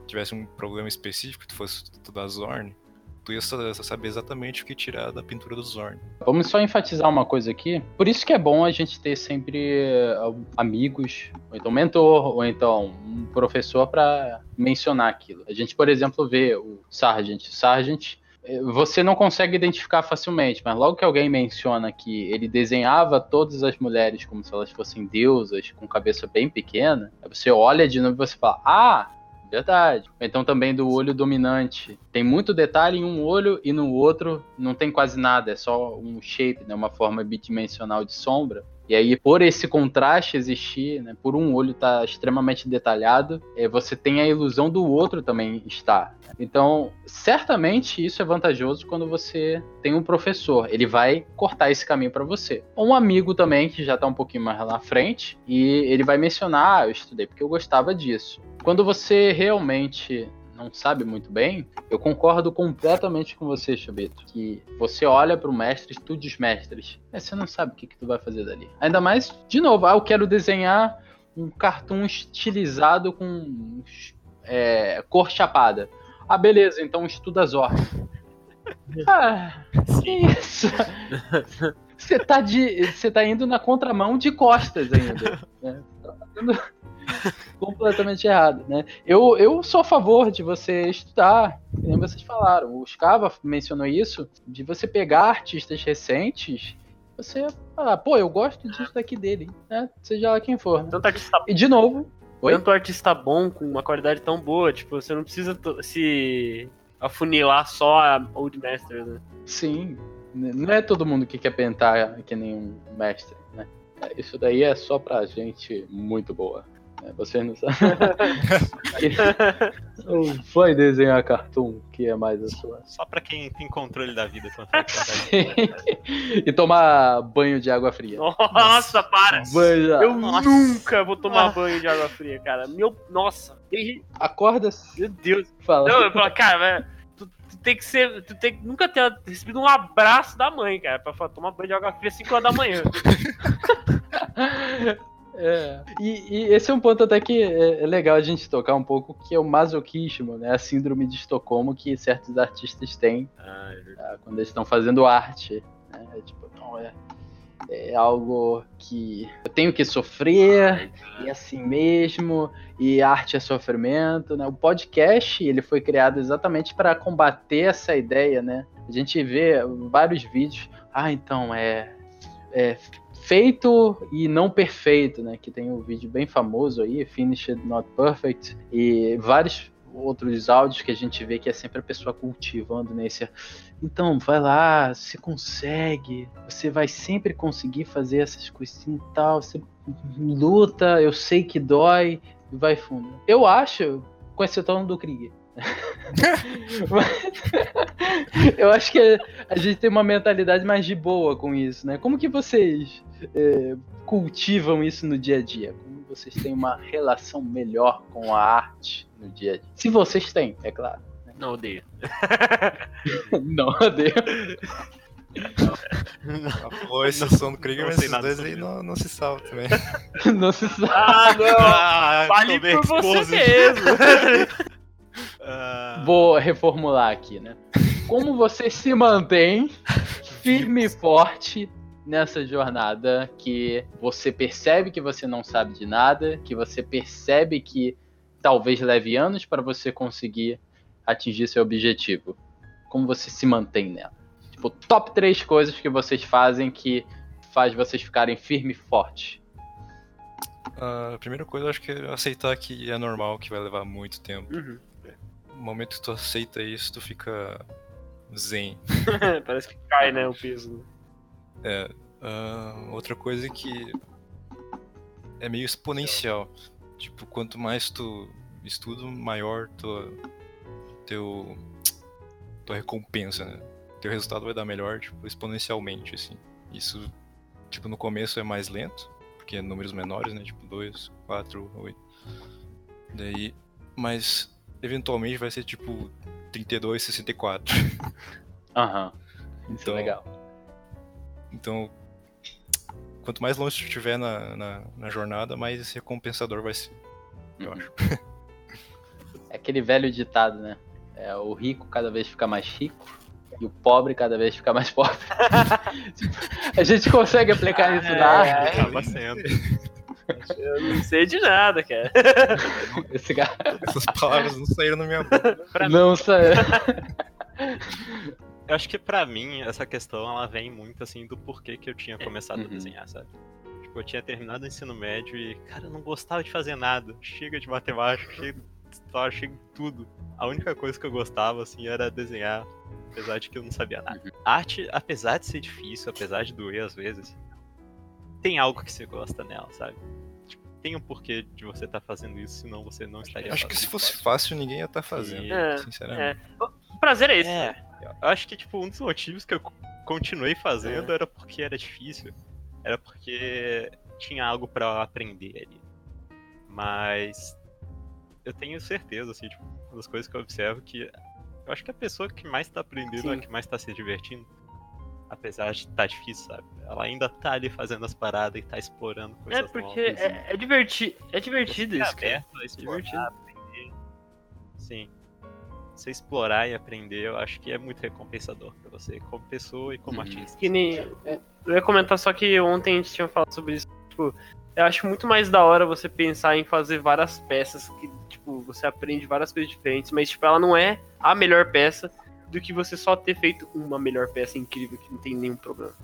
tivesse um problema específico, tu fosse estudar Zorn, tu ia saber exatamente o que tirar da pintura do Zorn. Vamos só enfatizar uma coisa aqui. Por isso que é bom a gente ter sempre eh, amigos, ou então mentor, ou então um professor para mencionar aquilo. A gente, por exemplo, vê o Sargent. Sargent eh, você não consegue identificar facilmente, mas logo que alguém menciona que ele desenhava todas as mulheres como se elas fossem deusas, com cabeça bem pequena, você olha de novo e você fala: Ah, Verdade. Então também do olho dominante. Tem muito detalhe em um olho e no outro não tem quase nada, é só um shape, né, uma forma bidimensional de sombra. E aí, por esse contraste existir, né, por um olho estar tá extremamente detalhado, é, você tem a ilusão do outro também estar. Então, certamente isso é vantajoso quando você tem um professor. Ele vai cortar esse caminho para você. Ou um amigo também, que já está um pouquinho mais na frente, e ele vai mencionar: ah, eu estudei porque eu gostava disso. Quando você realmente não sabe muito bem, eu concordo completamente com você, Chubito. Que você olha para o mestre, estude os mestres. Mas você não sabe o que, que tu vai fazer dali. Ainda mais, de novo, ah, eu quero desenhar um cartoon estilizado com é, cor chapada. Ah, beleza, então estuda Zor. [LAUGHS] ah, que isso? Você tá, de, você tá indo na contramão de costas ainda. Né? Tá fazendo [LAUGHS] completamente errado, né? Eu, eu sou a favor de você estudar, como vocês falaram. O Scava mencionou isso, de você pegar artistas recentes você falar, pô, eu gosto disso daqui dele, né? Seja lá quem for. Né? Tanto artista... E de novo, Oi? Tanto artista bom, com uma qualidade tão boa, tipo, você não precisa se afunilar só a Old Master, né? Sim. Não é todo mundo que quer pentar que nem um mestre, né? Isso daí é só pra gente muito boa. Né? Você não sabe. não [LAUGHS] foi desenhar cartoon, que é mais a sua. Só pra quem tem controle da vida. [LAUGHS] e tomar banho de água fria. Nossa, para! Banho Eu nossa. nunca vou tomar ah. banho de água fria, cara. Meu, nossa. Acorda. Meu Deus. Fala. Não, eu falo, cara, tu, tu, tem que ser. Tu tem que nunca ter recebido um abraço da mãe, cara, pra falar, tomar banho de água fria às 5 horas da manhã. [LAUGHS] É. E, e, esse é um ponto até que é, é, legal a gente tocar um pouco, que é o masoquismo, né? A síndrome de Estocolmo que certos artistas têm ah, é tá? quando eles estão fazendo arte. Né? É, tipo, não, é, é algo que eu tenho que sofrer, e assim mesmo, e arte é sofrimento, né? O podcast, ele foi criado exatamente para combater essa ideia, né? A gente vê vários vídeos, ah, então, é, é feito e não perfeito, né? Que tem um vídeo bem famoso aí, Finished Not Perfect, e vários outros áudios que a gente vê que é sempre a pessoa cultivando nesse. Então, vai lá, você consegue, você vai sempre conseguir fazer essas coisinhas e tal, você luta, eu sei que dói, vai fundo. Eu acho, com exceção do Krieg. Eu acho que a gente tem uma mentalidade mais de boa com isso, né? Como que vocês é, cultivam isso no dia a dia? Como vocês têm uma relação melhor com a arte no dia a dia? Se vocês têm, é claro. Né? Não odeio. [LAUGHS] não odeio. Falou exceção do Krieger, mas esses dois aí não, não se salvam também. não se salvam. Ah, não! [LAUGHS] Ah, Fale por você mesmo! [LAUGHS] uh... Vou reformular aqui, né? Como você se mantém firme e forte nessa jornada que você percebe que você não sabe de nada, que você percebe que talvez leve anos para você conseguir atingir seu objetivo? Como você se mantém nela? Tipo, top 3 coisas que vocês fazem que faz vocês ficarem firme e forte. A primeira coisa, eu acho que é aceitar que é normal, que vai levar muito tempo. Uhum. No momento que tu aceita isso, tu fica zen. [LAUGHS] Parece que cai, né, o peso. É. Uh, outra coisa é que é meio exponencial. Tipo, quanto mais tu estuda, maior tua, teu, tua recompensa, né? Teu resultado vai dar melhor, tipo, exponencialmente, assim. Isso, tipo, no começo é mais lento, porque é números menores, né? Tipo, 2, 4, 8. Daí, mas eventualmente vai ser tipo 32, 64. Aham. Uhum. Isso é então, é legal. Então, quanto mais longe tu estiver na, na, na, jornada, mais esse recompensador vai ser. Eu uhum. acho. [LAUGHS] É aquele velho ditado, né? É, o rico cada vez fica mais rico e o pobre cada vez fica mais pobre. [LAUGHS] a gente consegue aplicar isso na arte? É, acaba sendo. Eu não sei de nada, cara. [LAUGHS] Esse cara... Essas palavras não saíram na minha boca. não saíram. [LAUGHS] Eu acho que pra mim, essa questão, ela vem muito, assim, do porquê que eu tinha começado uhum. a desenhar, sabe? Tipo, eu tinha terminado o ensino médio e, cara, eu não gostava de fazer nada. Chega de matemática, chega de história, chega de tudo. A única coisa que eu gostava, assim, era desenhar, apesar de que eu não sabia nada. Uhum. Arte, apesar de ser difícil, apesar de doer às vezes, tem algo que você gosta nela, sabe? Tipo, tem um porquê de você estar tá fazendo isso, senão você não estaria Acho que se fosse fácil, ninguém ia estar tá fazendo, é, sinceramente. É. O prazer é esse. É, eu acho que, tipo, um dos motivos que eu continuei fazendo é. era porque era difícil. Era porque tinha algo para aprender ali. Mas eu tenho certeza, assim, tipo, uma das coisas que eu observo que eu acho que a pessoa que mais tá aprendendo Sim. é a que mais tá se divertindo. Apesar de estar tá difícil, sabe? Ela ainda tá ali fazendo as paradas e tá explorando coisas É porque novas, é, é, diverti é divertido isso, cara. A explorar, é divertido. aprender. Sim. Você explorar e aprender, eu acho que é muito recompensador pra você, como pessoa e como uhum. artista. Que nem. É, eu ia comentar só que ontem a gente tinha falado sobre isso. Tipo, eu acho muito mais da hora você pensar em fazer várias peças que, tipo, você aprende várias coisas diferentes, mas, tipo, ela não é a melhor peça do que você só ter feito uma melhor peça incrível que não tem nenhum problema.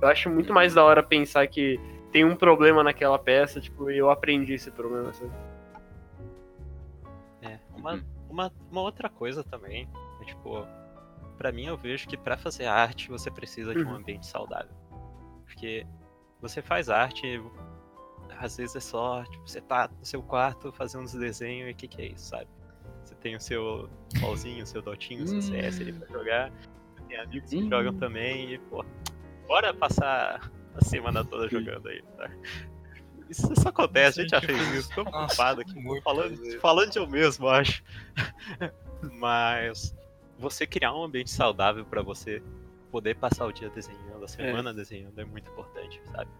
Eu acho muito mais da hora pensar que tem um problema naquela peça, tipo, eu aprendi esse problema, sabe? É, uma, uma, uma outra coisa também, é, tipo, para mim eu vejo que para fazer arte você precisa de um uhum. ambiente saudável. Porque você faz arte, às vezes é só, tipo, você tá no seu quarto fazendo uns desenhos e o que, que é isso, sabe? Tem o seu LOLzinho, o seu Dotinho, o seu CS ali pra jogar. Tem amigos que jogam também e, pô, bora passar a semana toda jogando aí, tá? Isso só acontece, a gente já fez isso, tô ocupado aqui, falando, falando de eu mesmo, acho. [LAUGHS] Mas você criar um ambiente saudável para você poder passar o dia desenhando, a semana é. desenhando é muito importante, sabe?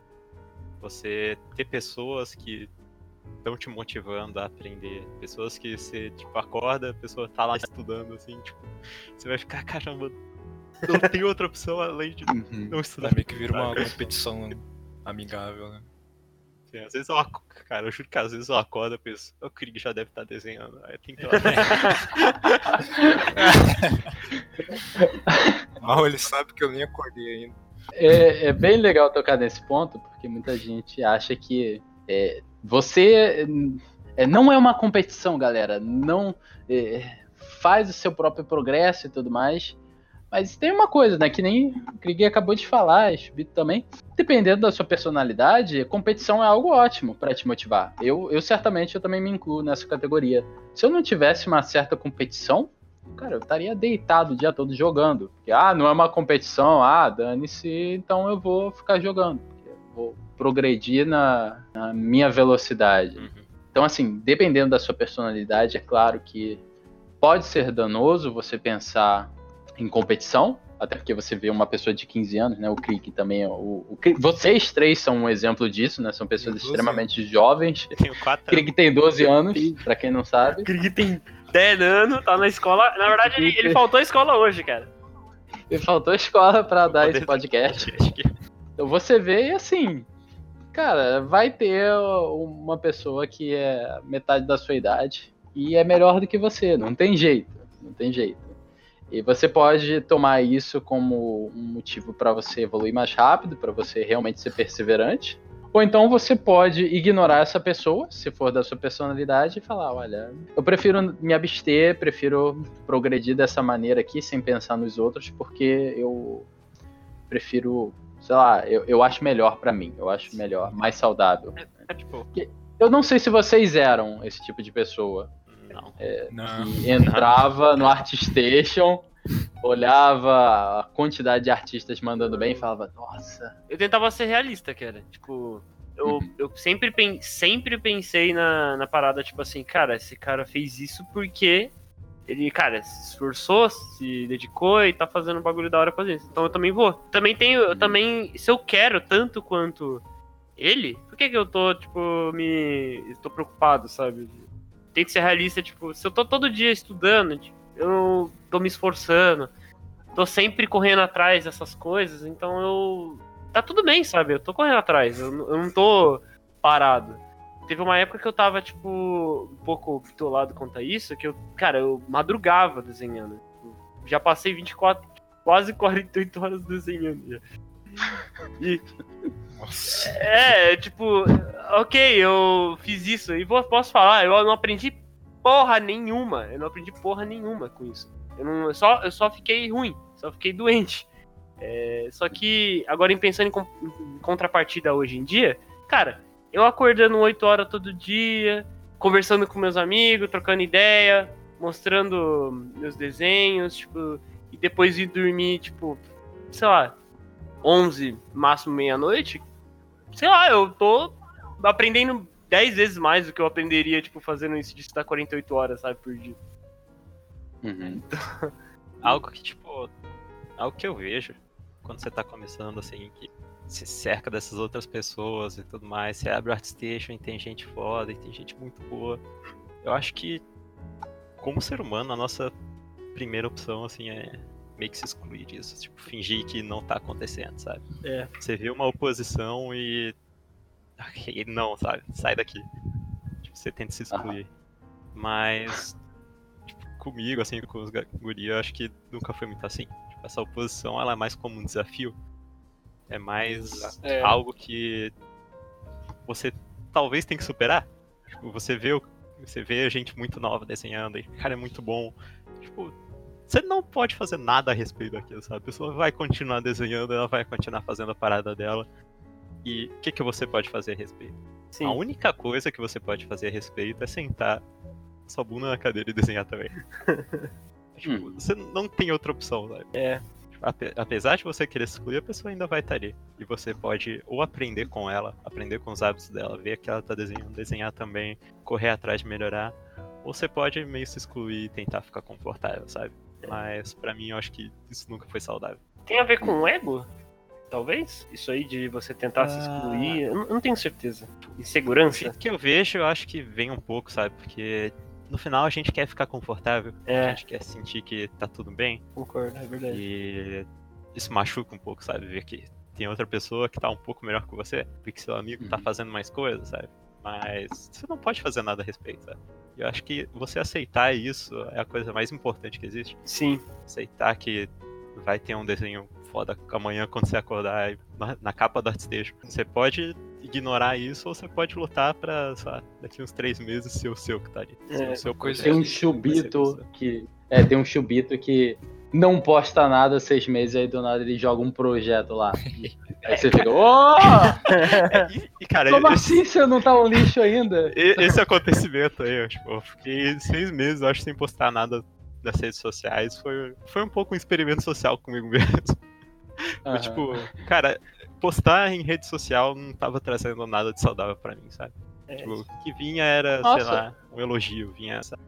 Você ter pessoas que estão te motivando a aprender. Pessoas que você, tipo, acorda, a pessoa tá lá estudando, assim, tipo, você vai ficar, caramba, não [LAUGHS] tem outra opção além de uhum. não estudar. É meio que vira uma competição amigável, né? Sim, às vezes eu acordo, cara, eu juro que às vezes eu acordo e penso, o Krieg já deve estar tá desenhando. Aí tem que [LAUGHS] [LAUGHS] Mal ele sabe que eu nem acordei ainda. É, é, bem legal tocar nesse ponto, porque muita gente acha que é, você É, não é uma competição, galera. Não é, faz o seu próprio progresso e tudo mais. Mas tem uma coisa, né? Que nem o Krieg acabou de falar, Chubito também. Dependendo da sua personalidade, competição é algo ótimo para te motivar. Eu, eu certamente eu também me incluo nessa categoria. Se eu não tivesse uma certa competição, cara, eu estaria deitado o dia todo jogando. Porque, ah, não é uma competição, ah, dane-se, então eu vou ficar jogando. Vou progredir na, na minha velocidade. Uhum. Então, assim, dependendo da sua personalidade, é claro que pode ser danoso você pensar em competição, até porque você vê uma pessoa de 15 anos, né? O Crick também. O, o vocês três são um exemplo disso, né? São pessoas extremamente jovens. Tenho 4 Crick tem 12 anos, para quem não sabe. Crick tem 10 anos, tá na escola. Na verdade, ele, ele faltou a escola hoje, cara. Ele faltou a escola para dar esse podcast. Então você vê e assim, cara, vai ter uma pessoa que é metade da sua idade e é melhor do que você, não tem jeito, não tem jeito. E você pode tomar isso como um motivo para você evoluir mais rápido, para você realmente ser perseverante. Ou então você pode ignorar essa pessoa, se for da sua personalidade, e falar: olha, eu prefiro me abster, prefiro progredir dessa maneira aqui, sem pensar nos outros, porque eu prefiro, sei lá, eu, eu acho melhor para mim, eu acho melhor, mais saudável. É, é tipo... Eu não sei se vocês eram esse tipo de pessoa. Não. É, não. Que entrava no ArtStation, olhava a quantidade de artistas mandando bem e falava, nossa. Eu tentava ser realista, cara. Tipo, eu, uhum. eu sempre, sempre pensei na, na parada, tipo assim, cara, esse cara fez isso porque ele, cara, se esforçou, se dedicou e tá fazendo um bagulho da hora fazer isso. Então eu também vou. Também tenho, eu uhum. também, se eu quero tanto quanto ele, por que que eu tô, tipo, me. tô preocupado, sabe? tem que ser realista, tipo, se eu tô todo dia estudando, tipo, eu tô me esforçando, tô sempre correndo atrás dessas coisas, então eu. Tá tudo bem, sabe? Eu tô correndo atrás, eu, eu não tô parado. Teve uma época que eu tava, tipo, um pouco bitolado quanto a isso, que eu, cara, eu madrugava desenhando. Já passei 24, quase 48 horas desenhando. Já. E. Nossa. É, tipo, ok, eu fiz isso. E posso falar, eu não aprendi porra nenhuma. Eu não aprendi porra nenhuma com isso. Eu, não, eu só, eu só fiquei ruim, só fiquei doente. É, só que, agora em pensando em, em contrapartida hoje em dia, cara, eu acordando 8 horas todo dia, conversando com meus amigos, trocando ideia, mostrando meus desenhos, tipo, e depois ir dormir, tipo, sei lá, 11, máximo meia-noite, sei lá, eu tô aprendendo 10 vezes mais do que eu aprenderia, tipo, fazendo isso de estudar 48 horas, sabe, por dia. Uhum. [LAUGHS] algo que, tipo, algo que eu vejo quando você tá começando, assim, que se cerca dessas outras pessoas e tudo mais, você abre o ArtStation e tem gente foda e tem gente muito boa. Eu acho que, como ser humano, a nossa primeira opção, assim, é meio que se excluir disso. Tipo, fingir que não tá acontecendo, sabe? É. Você vê uma oposição e. Não, sabe? Sai daqui. Tipo, você tenta se excluir. Mas. Tipo, comigo, assim, com os guri, eu acho que nunca foi muito assim. Tipo, essa oposição ela é mais como um desafio. É mais é. algo que você talvez tem que superar. Tipo, você vê o você vê gente muito nova desenhando e cara é muito bom. Tipo, você não pode fazer nada a respeito daquilo, sabe? A pessoa vai continuar desenhando, ela vai continuar fazendo a parada dela. E o que, que você pode fazer a respeito? Sim. A única coisa que você pode fazer a respeito é sentar sua bunda na cadeira e desenhar também. [LAUGHS] tipo, hum. você não tem outra opção, sabe? É. Apesar de você querer excluir, a pessoa ainda vai estar ali. E você pode ou aprender com ela, aprender com os hábitos dela, ver que ela tá desenhando, desenhar também, correr atrás de melhorar. Ou você pode meio se excluir e tentar ficar confortável, sabe? Mas para mim eu acho que isso nunca foi saudável. Tem a ver com o ego? Talvez? Isso aí de você tentar ah... se excluir. Eu não tenho certeza. Insegurança? O que eu vejo, eu acho que vem um pouco, sabe? Porque no final a gente quer ficar confortável. É. A gente quer sentir que tá tudo bem. Concordo, é verdade. E isso machuca um pouco, sabe? Ver que tem outra pessoa que tá um pouco melhor que você. Porque seu amigo tá uhum. tá fazendo mais coisas, sabe? Mas você não pode fazer nada a respeito, sabe? Eu acho que você aceitar isso é a coisa mais importante que existe. Sim. Aceitar que vai ter um desenho foda amanhã quando você acordar na, na capa do ArtStation. Você pode ignorar isso, ou você pode lutar pra, sei lá, daqui uns três meses ser o seu que tá ali. É, o seu coisa- Tem um chubito que. É, tem um chubito que não posta nada seis meses, aí do nada ele joga um projeto lá. [LAUGHS] Aí você fica, ô! [LAUGHS] E, e, cara, Como esse, assim você não tá um lixo ainda? esse acontecimento aí, eu, tipo, eu fiquei seis meses, eu acho, sem postar nada nas redes sociais. Foi, foi um pouco um experimento social comigo mesmo. [LAUGHS] Foi, Aham. Tipo, cara, postar em rede social não tava trazendo nada de saudável pra mim, sabe? É, Tipo, o que vinha era, Nossa. sei lá, um elogio, vinha sabe?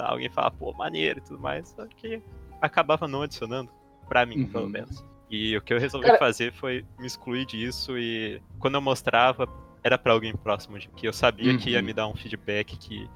alguém falar, pô, maneiro e tudo mais, só que acabava não adicionando, pra mim, Uhum. pelo menos. E o que eu resolvi Cara- fazer foi me excluir disso e quando eu mostrava, era pra alguém próximo de que eu sabia que ia Uhum. me dar um feedback que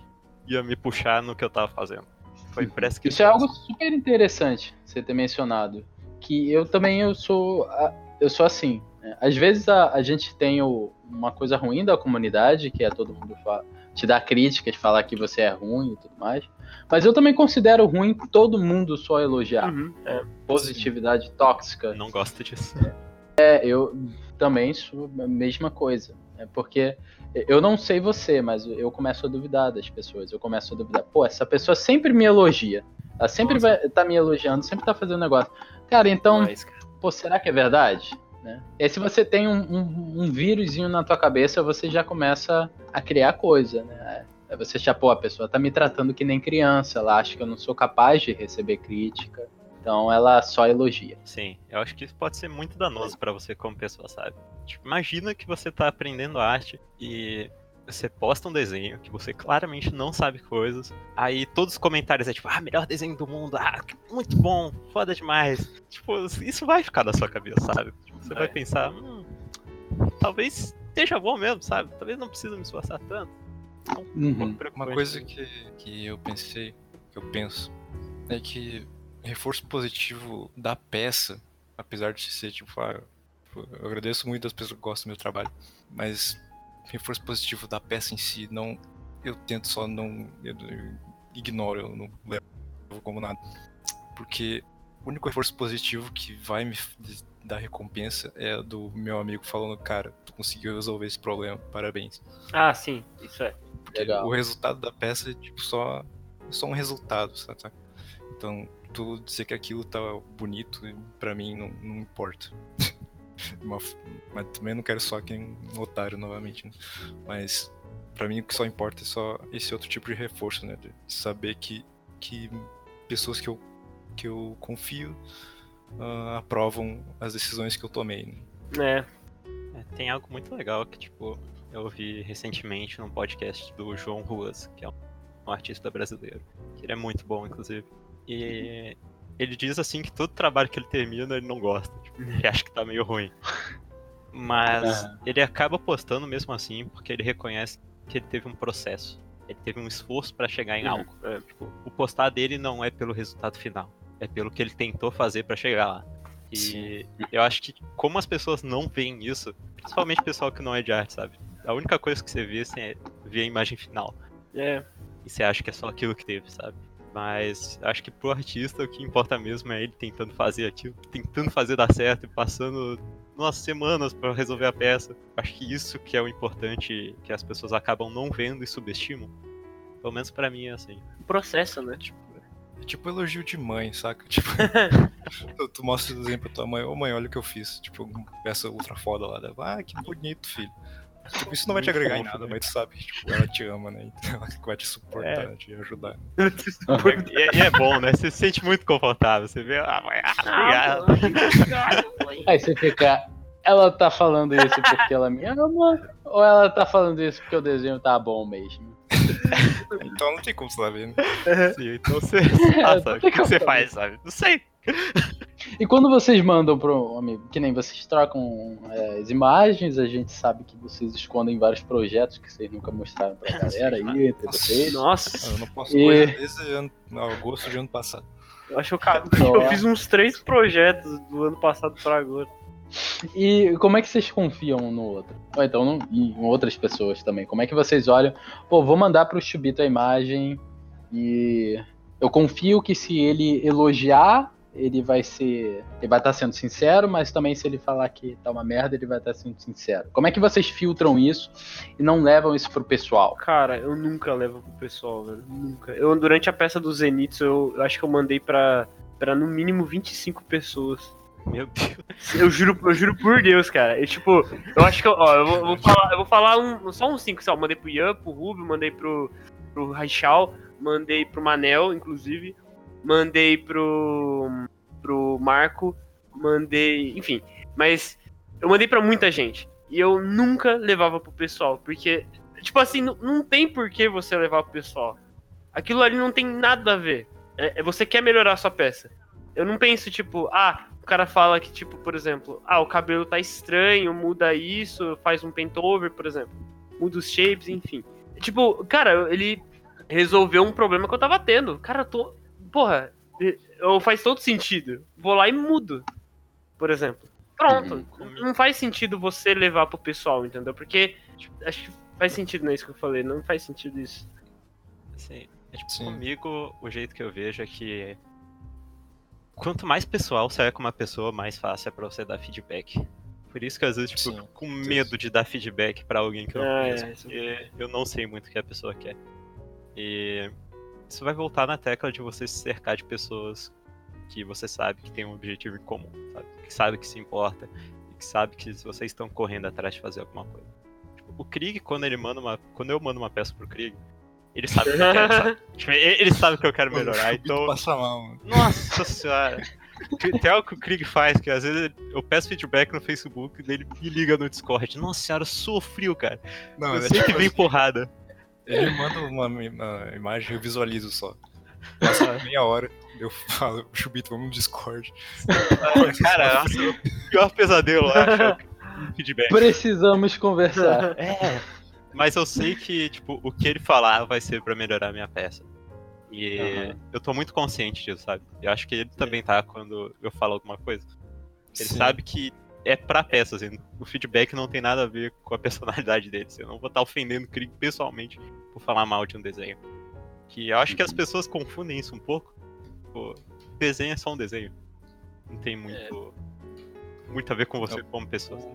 ia me puxar no que eu tava fazendo. Foi parece que Isso é algo super interessante você ter mencionado. Que eu também eu sou, a- eu sou assim. Né? Às vezes a, a gente tem o- uma coisa ruim da comunidade, que é todo mundo fa- te dar críticas, falar que você é ruim e tudo mais. Mas eu também considero ruim todo mundo só elogiar. uhum, é. Positividade tóxica. não gosto disso. É, eu também sou a mesma coisa. né? Porque eu não sei você, mas eu começo a duvidar das pessoas. Eu começo a duvidar. Pô, essa pessoa sempre me elogia. Ela sempre Nossa. vai tá me elogiando, sempre tá fazendo negócio. Cara, então, Mas, cara, pô, será que é verdade? Né? E aí, se você tem um, um, um vírusinho na tua cabeça, você já começa a criar coisa, né? Aí você já, pô, a pessoa tá me tratando que nem criança, ela acha que eu não sou capaz de receber crítica. Então ela só elogia. Sim, eu acho que isso pode ser muito danoso pra você como pessoa, sabe? Tipo, imagina que você tá aprendendo arte e você posta um desenho que você claramente não sabe coisas. Aí todos os comentários é tipo, ah, melhor desenho do mundo, ah, muito bom, foda demais. Tipo, isso vai ficar na sua cabeça, sabe? Tipo, você vai É. pensar, hum, talvez esteja bom mesmo, sabe? Talvez não precisa me esforçar tanto. Então, um Uhum. Uma coisa que, que eu pensei, que eu penso, é que reforço positivo da peça, apesar de ser tipo, ah, eu agradeço muito as pessoas que gostam do meu trabalho, mas reforço positivo da peça em si, não, eu tento só não, eu, eu ignoro, eu não levo como nada, porque o único reforço positivo que vai me dar recompensa é do meu amigo falando, cara, tu conseguiu resolver esse problema, parabéns. Ah, sim, isso é. Porque Legal. o resultado da peça é tipo só, só um resultado, sabe? Então, tu dizer que aquilo tá bonito, pra mim não, não importa. [LAUGHS] [LAUGHS] Uma mas também não quero só quem um otário novamente, né? Mas pra mim o que só importa é só esse outro tipo de reforço, né? De saber que, que pessoas que eu, que eu confio ah, aprovam as decisões que eu tomei. Né? É. É, tem algo muito legal que, tipo, eu ouvi recentemente num podcast do João Ruas, que é um artista brasileiro. Que ele é muito bom, inclusive. E ele diz assim que todo trabalho que ele termina ele não gosta. [LAUGHS] Ele acha que tá meio ruim. Mas Aham. ele acaba postando mesmo assim, porque ele reconhece que ele teve um processo. Ele teve um esforço pra chegar em Uhum, algo. É, tipo, o postar dele não é pelo resultado final. É pelo que ele tentou fazer pra chegar lá. E Sim. eu acho que como as pessoas não veem isso, principalmente o pessoal que não é de arte, sabe? A única coisa que você vê assim, é ver a imagem final. É. E você acha que é só aquilo que teve, sabe? Mas acho que pro artista o que importa mesmo é ele tentando fazer aquilo, tentando fazer dar certo e passando umas semanas pra resolver a peça. Acho que isso que é o importante que as pessoas acabam não vendo e subestimam. Pelo menos pra mim é assim. O processo, né? É tipo elogio de mãe, saca? [LAUGHS] Tipo, [LAUGHS] tu, tu mostra o desenho pra tua mãe, ô mãe, olha o que eu fiz. Tipo, uma peça ultra foda lá. Ah, que bonito, filho. Tipo, isso não vai te agregar em nada, mas tu sabe que tipo, ela te ama, né? Então ela vai te suportar, te ajudar. E, é- e é bom, né? Você se sente muito confortável. Você vê, ah, mãe, ah, obrigado. Aí você fica. Ela tá falando isso porque ela me ama? Ou ela tá falando isso porque o desenho tá bom mesmo? [LAUGHS] Então não tem como saber, né? Sim, então você. [LAUGHS] É, Ah, sabe? O que que você faz, sabe? Não sei. E quando vocês mandam pro amigo, que nem vocês trocam é, as imagens, a gente sabe que vocês escondem vários projetos que vocês nunca mostraram pra [LAUGHS] galera aí, entre Nossa. vocês. Nossa, Eu não posso E- coisa desde ano, agosto de ano passado. eu acho que eu, eu fiz uns três projetos do ano passado pra agora. E como é que vocês confiam um no outro? Ou então no- em outras pessoas também. Como é que vocês olham? Pô, vou mandar pro Chubito a imagem e eu confio que se ele elogiar ele vai ser. Ele vai estar sendo sincero, mas também se ele falar que tá uma merda, ele vai estar sendo sincero. Como é que vocês filtram isso e não levam isso pro pessoal? Cara, eu nunca levo pro pessoal, velho. Nunca. Eu, durante a peça do Zenitsu, eu, eu acho que eu mandei pra, pra no mínimo 25 pessoas. Meu Deus. Eu juro, eu juro por Deus, cara. Eu, tipo, eu acho que eu, ó, eu vou, vou falar, eu vou falar um, só uns 5, só. Eu mandei pro Ian, pro Rubio, mandei pro, pro Raichal, mandei pro Manel, inclusive. Mandei pro, pro Marco, mandei. Enfim. Mas eu mandei pra muita gente. E eu nunca levava pro pessoal. Porque, tipo assim, não, não tem por que você levar pro pessoal. Aquilo ali não tem nada a ver. É, é- você quer melhorar a sua peça. Eu não penso, tipo, ah, o cara fala que, tipo, por exemplo, ah, o cabelo tá estranho, muda isso, faz um paint over, por exemplo. Muda os shapes, enfim. Tipo, cara, ele resolveu um problema que eu tava tendo. Cara, eu tô. Porra, eu, faz todo sentido. Vou lá e mudo, por exemplo. Pronto. Não faz sentido você levar pro pessoal, entendeu? Porque tipo, acho que faz sentido, não é isso que eu falei. Não faz sentido isso. Assim, é tipo, Sim. comigo, o jeito que eu vejo é que quanto mais pessoal você é com uma pessoa, mais fácil é pra você dar feedback. Por isso que às vezes, tipo, eu Sim, fico com medo de dar feedback pra alguém que eu não Ah, conheço, é, porque eu não sei muito o que a pessoa quer. E isso vai voltar na tecla de você se cercar de pessoas que você sabe que tem um objetivo em comum, sabe? Que sabe que se importa e que sabe que vocês estão correndo atrás de fazer alguma coisa. Tipo, o Krieg, quando ele manda uma. Quando eu mando uma peça pro Krieg, ele sabe que eu quero, sabe? [LAUGHS] Tipo, ele sabe que eu quero melhorar, então. Passa mal, mano. Nossa senhora. Tem algo que o Krieg faz, que às vezes eu peço feedback no Facebook e ele me liga no Discord. Nossa senhora, eu sofri, cara. Não, eu é sei que tipo vem assim, porrada. Ele manda uma, uma imagem, eu visualizo só. Passa [LAUGHS] meia hora, eu falo, Chubito, vamos no Discord. Cara, nossa, o pior pesadelo, eu acho. é Feedback. Precisamos conversar. [LAUGHS] É. Mas eu sei que, tipo, o que ele falar vai ser pra melhorar a minha peça. E Aham. eu tô muito consciente disso, sabe? Eu acho que ele também tá quando eu falo alguma coisa. Ele Sim. sabe que é pra peça, assim. O feedback não tem nada a ver com a personalidade dele. assim, Eu não vou estar ofendendo o Krieg pessoalmente por falar mal de um desenho. Que eu acho que as pessoas confundem isso um pouco. Pô, desenho é só um desenho. Não tem muito. Muito a ver com você como pessoa. assim.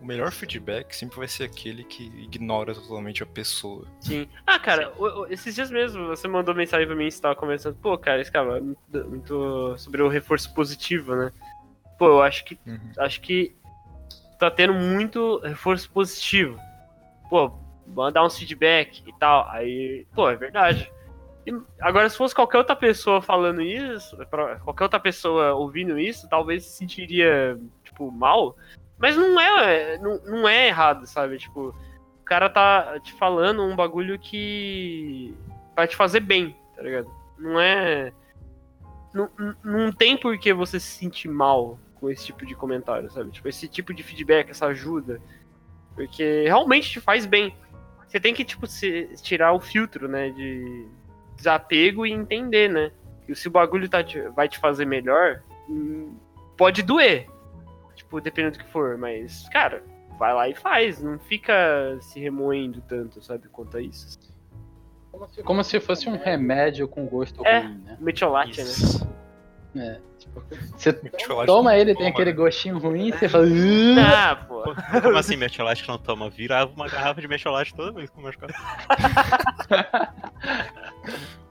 O melhor feedback sempre vai ser aquele que ignora totalmente a pessoa. Sim. Ah, cara, o- o- esses dias mesmo você mandou mensagem pra mim e você tava conversando. Pô, cara, esse cara é muito, muito sobre o reforço positivo, né? Pô, eu acho que Uhum. acho que tá tendo muito reforço positivo. Pô, mandar uns feedback e tal. Aí, pô, é verdade. E agora, se fosse qualquer outra pessoa falando isso, qualquer outra pessoa ouvindo isso, talvez se sentiria, tipo, mal. Mas não é, não, não é errado, sabe? Tipo, o cara tá te falando um bagulho que vai te fazer bem, tá ligado? Não é. Não- não tem por que você se sentir mal com esse tipo de comentário, sabe? Tipo, esse tipo de feedback, essa ajuda. Porque realmente te faz bem. Você tem que, tipo, se, tirar o filtro, né? De desapego e entender, né? Que se o bagulho tá te- vai te fazer melhor, hum, pode doer. Tipo, dependendo do que for, mas, cara, vai lá e faz. Não fica se remoendo tanto, sabe? Quanto a isso. Como se fosse um remédio com gosto É. ruim, né? Metiolate, né? É, você toma ele, tem toma, aquele né? gostinho ruim, você fala. "Uh". Ah, pô. Como assim, metiolate não toma? Virava uma garrafa de metiolate toda vez que eu machucava.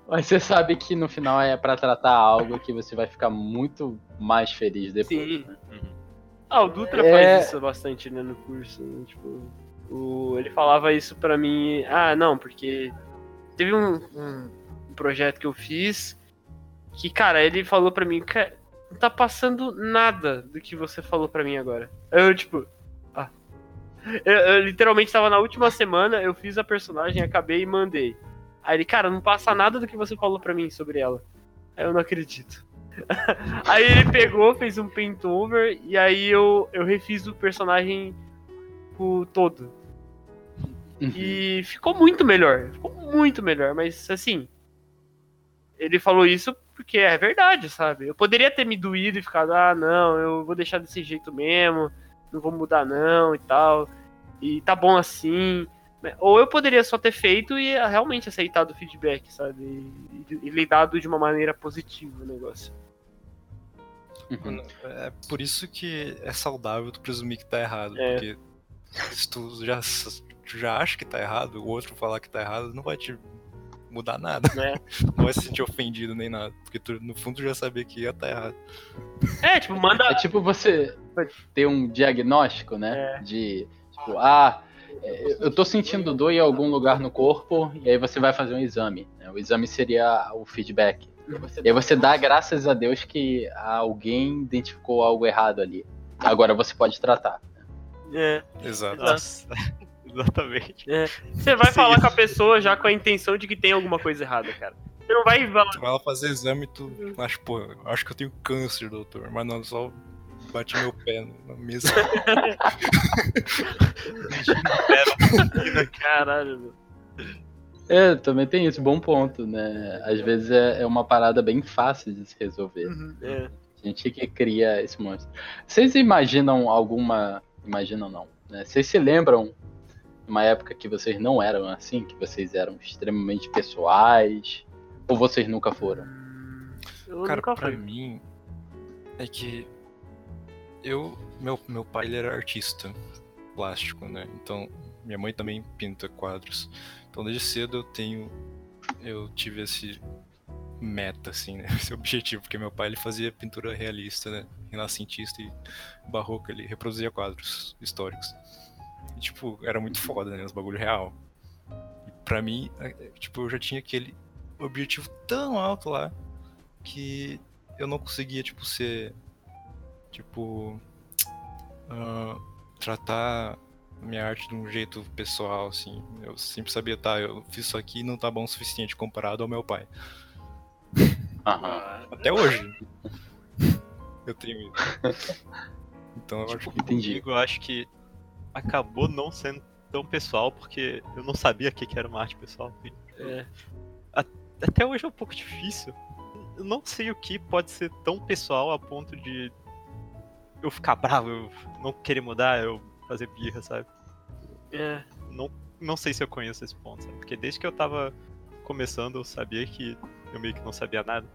Mas você sabe que no final é pra tratar algo que você vai ficar muito mais feliz depois. Sim. Uhum. Ah, o Dutra É. faz isso bastante, né, no curso. né, Tipo, o, ele falava isso pra mim. Ah, não, porque teve um, um projeto que eu fiz que, cara, ele falou pra mim, "Ca- não tá passando nada do que você falou pra mim agora. Eu, tipo, ah. Eu, eu literalmente tava na última semana, eu fiz a personagem, acabei e mandei. Aí ele, cara, não passa nada do que você falou pra mim sobre ela. Aí eu não acredito. [LAUGHS] aí ele pegou, fez um paint over e aí eu, eu refiz o personagem o todo. Uhum. E ficou muito melhor. Ficou muito melhor, mas assim. Ele falou isso porque é verdade, sabe? Eu poderia ter me doído e ficado, ah, não, eu vou deixar desse jeito mesmo, não vou mudar não e tal. E tá bom assim. Ou eu poderia só ter feito e realmente aceitado o feedback, sabe? E, e- e lidado de uma maneira positiva o negócio. Uhum. É por isso que é saudável tu presumir que tá errado. É. Porque se tu já, tu já acha que tá errado, o outro falar que tá errado, não vai te mudar nada. né? [LAUGHS] Não vai se sentir ofendido nem nada. Porque tu, no fundo, tu já sabia que ia tá errado. É, tipo, manda. É tipo você ter um diagnóstico, né? É. De, tipo, ah, é, eu tô sentindo dor em algum lugar no corpo, e aí você vai fazer um exame. né? O exame seria o feedback. E aí você dá graças a Deus que alguém identificou algo errado ali. Agora você pode tratar. É. Exato. Nossa, exatamente. Você vai Sim. falar com a pessoa já com a intenção de que tem alguma coisa errada, cara. Você não vai falar. Tu vai lá fazer exame e tu acha, pô, acho que eu tenho câncer, doutor. Mas não, só bati meu pé na mesa. [LAUGHS] Caralho, meu. É, também tem isso, bom ponto, né? Às vezes é, é uma parada bem fácil de se resolver. É. A gente que cria esse monstro. Vocês imaginam alguma. Imaginam não, né? Vocês se lembram uma época que vocês não eram assim, que vocês eram extremamente pessoais? Ou vocês nunca foram? Eu Cara, nunca pra fui. mim é que eu meu meu pai ele era artista plástico, né? Então minha mãe também pinta quadros. Então desde cedo eu tenho eu tive esse meta assim, né? [LAUGHS] Esse objetivo, porque meu pai ele fazia pintura realista, né? Renascentista e barroca, ele reproduzia quadros históricos. E, tipo, era muito foda, né? Os bagulho real. E pra mim, é, é, tipo, eu já tinha aquele objetivo tão alto lá que eu não conseguia, tipo, ser. Tipo. ah, tratar a minha arte de um jeito pessoal, assim. Eu sempre sabia, tá, eu fiz isso aqui e não tá bom o suficiente comparado ao meu pai. Aham. Até hoje. Eu tenho isso. Então eu acho que. Entendi. Comigo, eu acho que acabou não sendo tão pessoal, porque eu não sabia o que que era uma arte pessoal. É. Até hoje é um pouco difícil. Eu não sei o que pode ser tão pessoal a ponto de eu ficar bravo, eu não querer mudar, eu fazer birra, sabe? É. Não, não sei se eu conheço esse ponto, sabe? Porque desde que eu tava começando, eu sabia que eu meio que não sabia nada.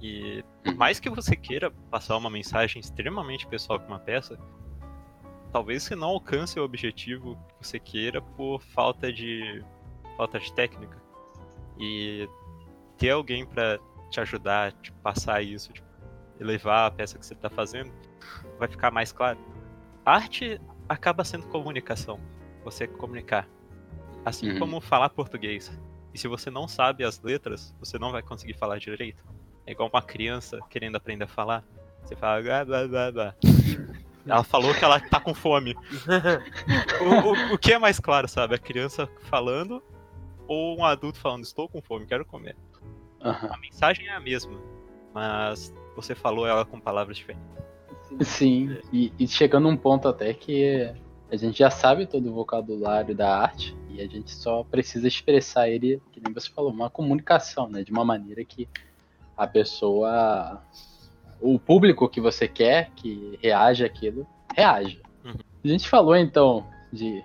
E por mais que você queira passar uma mensagem extremamente pessoal com uma peça, talvez você não alcance o objetivo que você queira por falta de falta de técnica. E ter alguém pra te ajudar, te passar isso, tipo, elevar a peça que você tá fazendo, vai ficar mais claro. Arte acaba sendo comunicação, você comunicar. Assim Uhum. como falar português. E se você não sabe as letras, você não vai conseguir falar direito. É igual uma criança querendo aprender a falar. Você fala blá blá blá blá. Ela falou que ela tá com fome. [LAUGHS] O, o- o que é mais claro, sabe? A criança falando ou um adulto falando, estou com fome, quero comer. Aham. A mensagem é a mesma, mas você falou ela com palavras diferentes. Sim, e, e chegando num ponto até que a gente já sabe todo o vocabulário da arte e a gente só precisa expressar ele, que nem você falou, uma comunicação, né? De uma maneira que a pessoa, o público que você quer que reaja àquilo, reaja. Uhum. A gente falou então de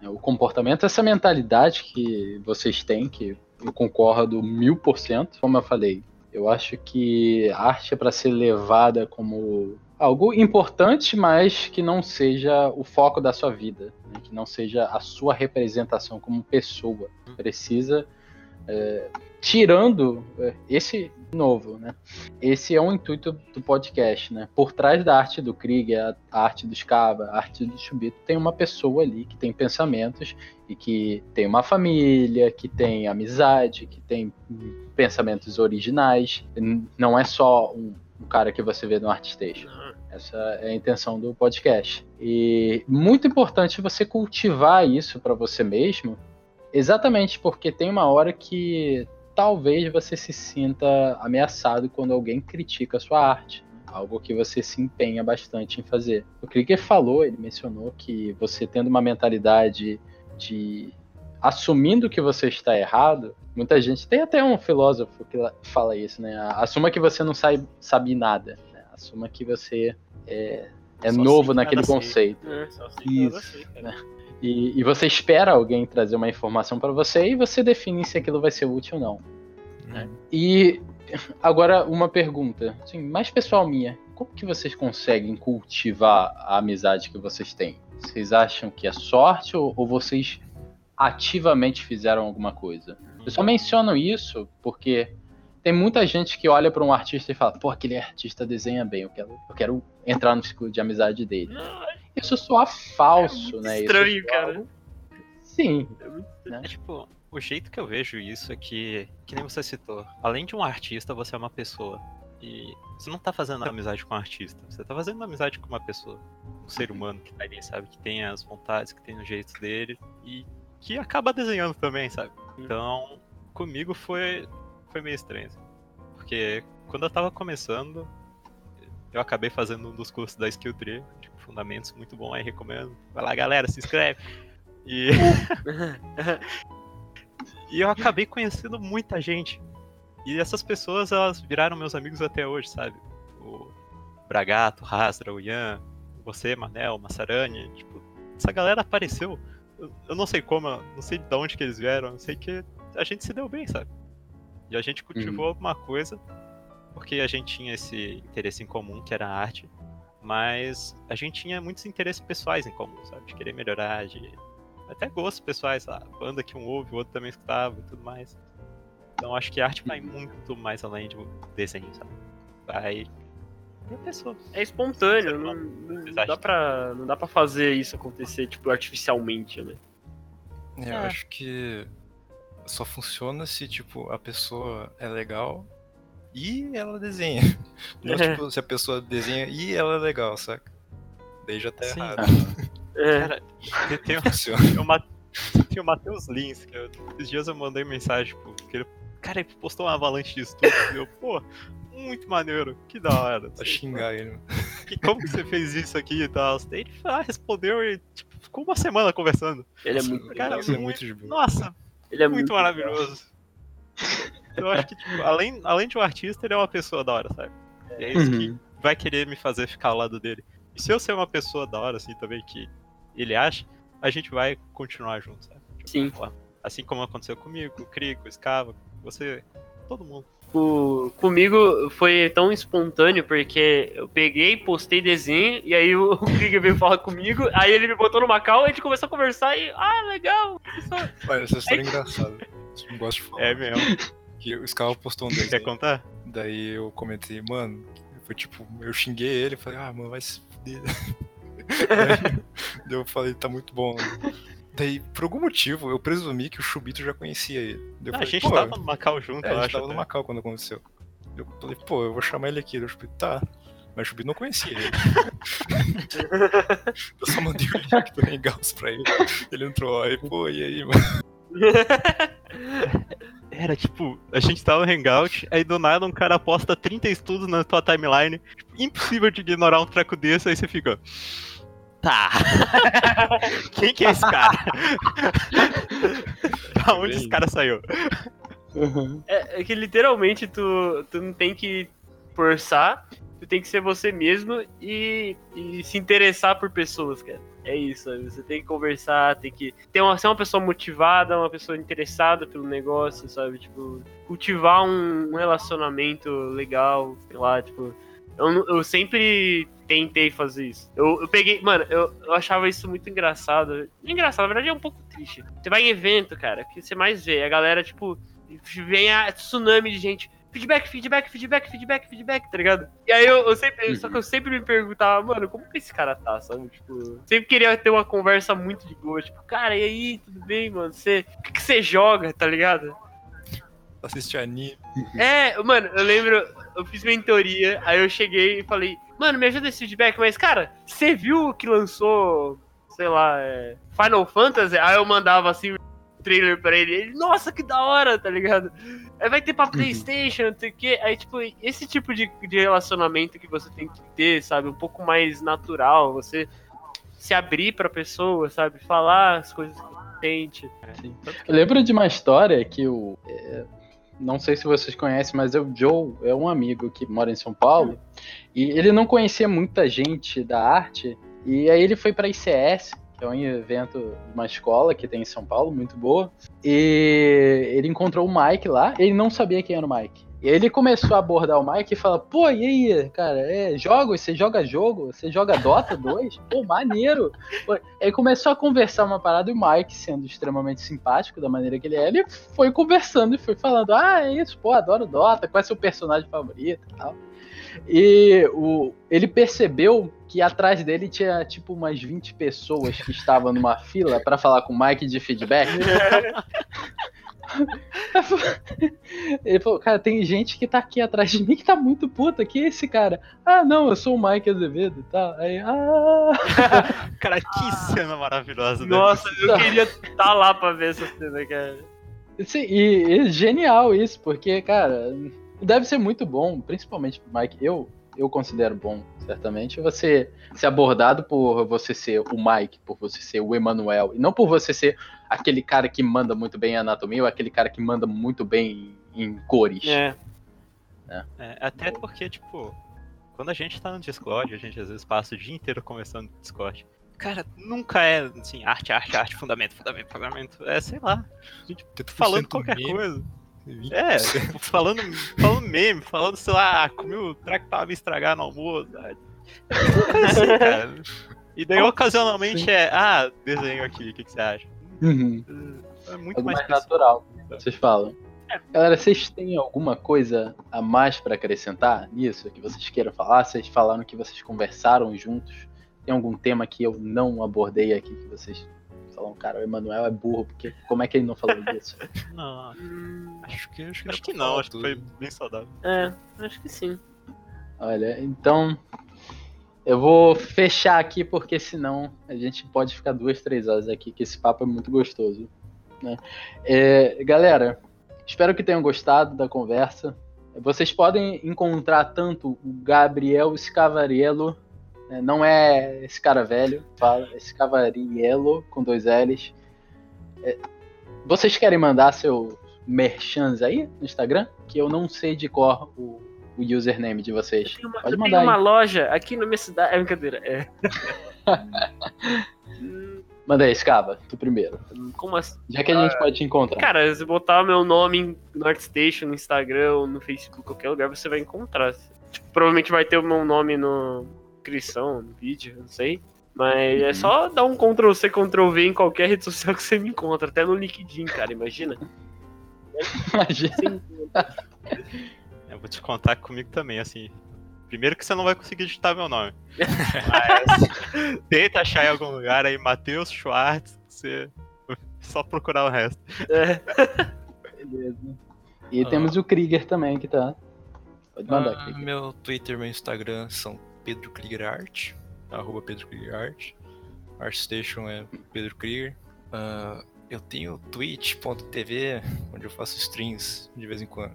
né, o comportamento, essa mentalidade que vocês têm, que eu concordo mil por cento, como eu falei, eu acho que a arte é para ser levada como algo importante, mas que não seja o foco da sua vida, né? que não seja a sua representação como pessoa. Precisa, é, tirando esse novo, né? Esse é o intuito do podcast, né? Por trás da arte do Krieg, a arte do Scava, a arte do Chubito, tem uma pessoa ali que tem pensamentos e que tem uma família, que tem amizade, que tem pensamentos originais. Não é só um, um cara que você vê no ArtStation. Essa é a intenção do podcast. E muito importante você cultivar isso para você mesmo, exatamente porque tem uma hora que talvez você se sinta ameaçado quando alguém critica a sua arte. Algo que você se empenha bastante em fazer. O Krieger falou, ele mencionou que você tendo uma mentalidade de assumindo que você está errado, muita gente tem até um filósofo que la- fala isso, né? Assuma que você não sabe, sabe nada. né? Assuma que você é, é novo naquele conceito. É, só sei que Isso, né? E, e você espera alguém trazer uma informação para você e você define se aquilo vai ser útil ou não. É. E agora uma pergunta, assim, mais pessoal minha. como que vocês conseguem cultivar a amizade que vocês têm? Vocês acham que é sorte ou, ou vocês ativamente fizeram alguma coisa? Eu só menciono isso porque tem muita gente que olha para um artista e fala, pô, aquele artista desenha bem, eu quero, eu quero entrar no ciclo de amizade dele. Isso soa falso, é né? Estranho, isso cara. Algo... Sim. É tipo, o jeito que eu vejo isso é que, que nem você citou, além de um artista, você é uma pessoa. E você não tá fazendo amizade com um artista, você tá fazendo amizade com uma pessoa. Um ser humano que tá ali, sabe? Que tem as vontades, que tem os jeitos dele e que acaba desenhando também, sabe? Então, comigo foi, foi meio estranho. assim. Porque quando eu tava começando, eu acabei fazendo um dos cursos da Skill Tree, tipo, fundamentos muito bom aí, recomendo. Vai lá, galera, se inscreve. E, [LAUGHS] [LAUGHS] e eu acabei conhecendo muita gente. E essas pessoas, elas viraram meus amigos até hoje, sabe? O Bragato, o Rastra, o Ian, você, Manel, Massarani, tipo, essa galera apareceu. Eu, eu não sei como, eu não sei de onde que eles vieram, eu sei que a gente se deu bem, sabe? E a gente cultivou alguma coisa, porque a gente tinha esse interesse em comum, que era a arte, mas a gente tinha muitos interesses pessoais em comum, sabe? De querer melhorar, de até gostos pessoais, sabe? Banda que um ouve, o outro também escutava e tudo mais. Então acho que a arte vai muito mais além de desenho, sabe? Vai. É espontâneo, não, não dá pra, não dá pra fazer isso acontecer, tipo, artificialmente, né? É, eu É. acho que só funciona se, tipo, a pessoa é legal e ela desenha. [LAUGHS] Não, É. tipo, se a pessoa desenha e ela é legal, saca? Daí já tá Sim. errado. [LAUGHS] É. Cara, tem, Ma- tem o Matheus Lins, que eu, esses dias eu mandei mensagem, tipo, que ele, cara, ele postou uma avalanche de estudos, e eu, pô, muito maneiro, que da hora. Pra xingar ele. Que, como que você fez isso aqui e tal? Daí ele ah, respondeu e, tipo, ficou uma semana conversando. Ele é muito, Cara, Isso é muito- muito de boa. Nossa, ele é muito muito, maravilhoso. Eu acho que, tipo, além, além de um artista, ele é uma pessoa da hora, sabe? E é isso que Uhum. vai querer me fazer ficar ao lado dele. E se eu ser uma pessoa da hora, assim, também, que ele acha, a gente vai continuar junto, sabe? De Sim. Assim como aconteceu comigo, com o Crico, o Scava, com você, todo mundo. O- comigo foi tão espontâneo porque eu peguei, postei desenho e aí o, o Krieger veio falar comigo, aí ele me botou no Macau, a gente começou a conversar e, ah, legal. isso- Olha, essa história é engraçada. Eu não gosto de falar. É mesmo. Que o Scal postou um Quer desenho. contar? Daí eu comentei, mano, foi tipo, eu xinguei ele, falei, ah, mano, vai se fuder. [LAUGHS] Daí eu falei, tá muito bom. Daí, por algum motivo, eu presumi que o Chubito já conhecia ele. Daí Ah, a falei, gente pô, tava no Macau junto, é, eu a gente acho. tava no. Macau quando aconteceu. Eu falei, pô, eu vou chamar ele aqui. Daí o Chubito, tá. Mas o Chubito não conhecia ele. [LAUGHS] eu só mandei o link do Hangouts pra ele. Ele entrou lá e, pô, e aí, mano? [LAUGHS] Era tipo, a gente tava no Hangout, aí do nada um cara posta 30 estudos na tua timeline. Tipo, impossível de ignorar um treco desse, aí você fica. Tá. [LAUGHS] Quem que é esse cara? [LAUGHS] da onde esse cara saiu? Uhum. É, é que literalmente tu, tu não tem que forçar, tu tem que ser você mesmo e, e se interessar por pessoas, cara. É isso? Você tem que conversar, tem que ter uma, ser uma pessoa motivada, uma pessoa interessada pelo negócio, sabe? Tipo, cultivar um, um relacionamento legal, sei lá, tipo. Eu, eu sempre tentei fazer isso. Eu, eu peguei. Mano, eu, eu achava isso muito engraçado. Engraçado, na verdade é um pouco triste. Você vai em evento, cara, que você mais vê. A galera, tipo, vem a tsunami de gente. Feedback, feedback, feedback, feedback, feedback, tá ligado? E aí eu, eu sempre. Só que eu sempre me perguntava, mano, como que esse cara tá, sabe? Tipo, sempre queria ter uma conversa muito de boa. Tipo, cara, e aí, tudo bem, mano? Você. O que, que você joga, tá ligado? Assiste anime. É, mano, eu lembro, eu fiz mentoria, aí eu cheguei e falei, mano, me ajuda esse feedback, mas, cara, você viu que lançou, sei lá, é, Final Fantasy? Aí eu mandava assim o trailer pra ele, ele, nossa, que da hora, tá ligado? Aí vai ter pra Playstation, não sei o quê. Aí, tipo, esse tipo de, de relacionamento que você tem que ter, sabe? Um pouco mais natural, você se abrir pra pessoa, sabe? Falar as coisas que você sente. Eu lembro de uma história que o. é, não sei se vocês conhecem, mas o Joe é um amigo que mora em São Paulo. E ele não conhecia muita gente da arte. E aí ele foi pra ICS, que é um evento de uma escola que tem em São Paulo, muito boa. E ele encontrou o Mike lá, ele não sabia quem era o Mike. E ele começou a abordar o Mike e fala: Pô, e aí, cara, é, jogos? Você joga jogo? Você joga Dota 2? [LAUGHS] Pô, maneiro. Aí começou a conversar uma parada e o Mike, sendo extremamente simpático da maneira que ele é, ele foi conversando e foi falando: Ah, é isso, pô, adoro Dota, qual é seu personagem favorito e tal. E o, ele percebeu que atrás dele tinha tipo umas 20 pessoas que estavam numa fila pra falar com o Mike de feedback. [LAUGHS] Ele falou, cara, tem gente que tá aqui atrás de mim que tá muito puta. Que é esse cara? Ah, não, eu sou o Mike Azevedo e tal. Aí, ah. [LAUGHS] Cara, que cena maravilhosa. né? Nossa, eu queria estar lá pra ver essa cena, cara. Sim, e, e genial isso, porque, cara, deve ser muito bom, principalmente pro Mike. Eu, eu considero bom, certamente, você ser abordado por você ser o Mike, por você ser o Emanuel, e não por você ser aquele cara que manda muito bem em anatomia ou aquele cara que manda muito bem em, cores. É. É, até porque, tipo, quando a gente tá no Discord, a gente às vezes passa o dia inteiro conversando no Discord. Cara, nunca é assim, arte, arte, arte, fundamento, fundamento, fundamento. É, sei lá. A gente falando qualquer meme, coisa. 20%. É, tipo, falando, falando meme, falando, sei lá, ah, comi o track que tava me estragar no almoço. É assim, [LAUGHS] cara. E daí ocasionalmente é, ah, desenho aqui, o que, que você acha? Uhum. É muito Algo mais mais natural, vocês falam. É. Galera, vocês têm alguma coisa a mais pra acrescentar nisso que vocês queiram falar? Vocês falaram que vocês conversaram juntos. Tem algum tema que eu não abordei aqui que vocês falam, cara, o Emanuel é burro, porque como é que ele não falou disso? [LAUGHS] Não, Acho que, acho que, acho que não, acho que tudo. foi bem saudável. É, acho que sim. Olha, então eu vou fechar aqui porque senão a gente pode ficar duas, três horas aqui, que esse papo é muito gostoso. né? É, galera, espero que tenham gostado da conversa. Vocês podem encontrar tanto o Gabriel Scavariello, não é esse cara velho, fala, é Scavariello com dois L's. É, vocês querem mandar seu merchans aí no Instagram? Que eu não sei de cor o, o username de vocês. Eu tenho uma, Pode mandar tenho uma aí. loja aqui na minha cidade. É brincadeira. É. Hum, [LAUGHS] Manda aí, Scava, tu primeiro. Como assim? Já que a gente pode te encontrar. Cara, se botar meu nome no ArtStation, no Instagram, no Facebook, qualquer lugar, você vai encontrar. Tipo, provavelmente vai ter o meu nome no descrição, no vídeo, não sei. Mas é Uhum. só dar um Ctrl C, Ctrl V em qualquer rede social que você me encontra, até no LinkedIn, cara, imagina. [LAUGHS] Imagina. Eu vou te contar comigo também, assim. Primeiro que você não vai conseguir digitar meu nome. [LAUGHS] Mas tenta achar em algum lugar aí, Matheus Schwartz, você só procurar o resto. É. Beleza. E Ah. temos o Krieger também que tá. Pode mandar, Ah, Krieger. meu Twitter e meu Instagram são Pedro Krieger Art, arroba Pedro Krieger Art. Artstation é Pedro Krieger. Ah, eu tenho twitch.tv, onde eu faço streams de vez em quando.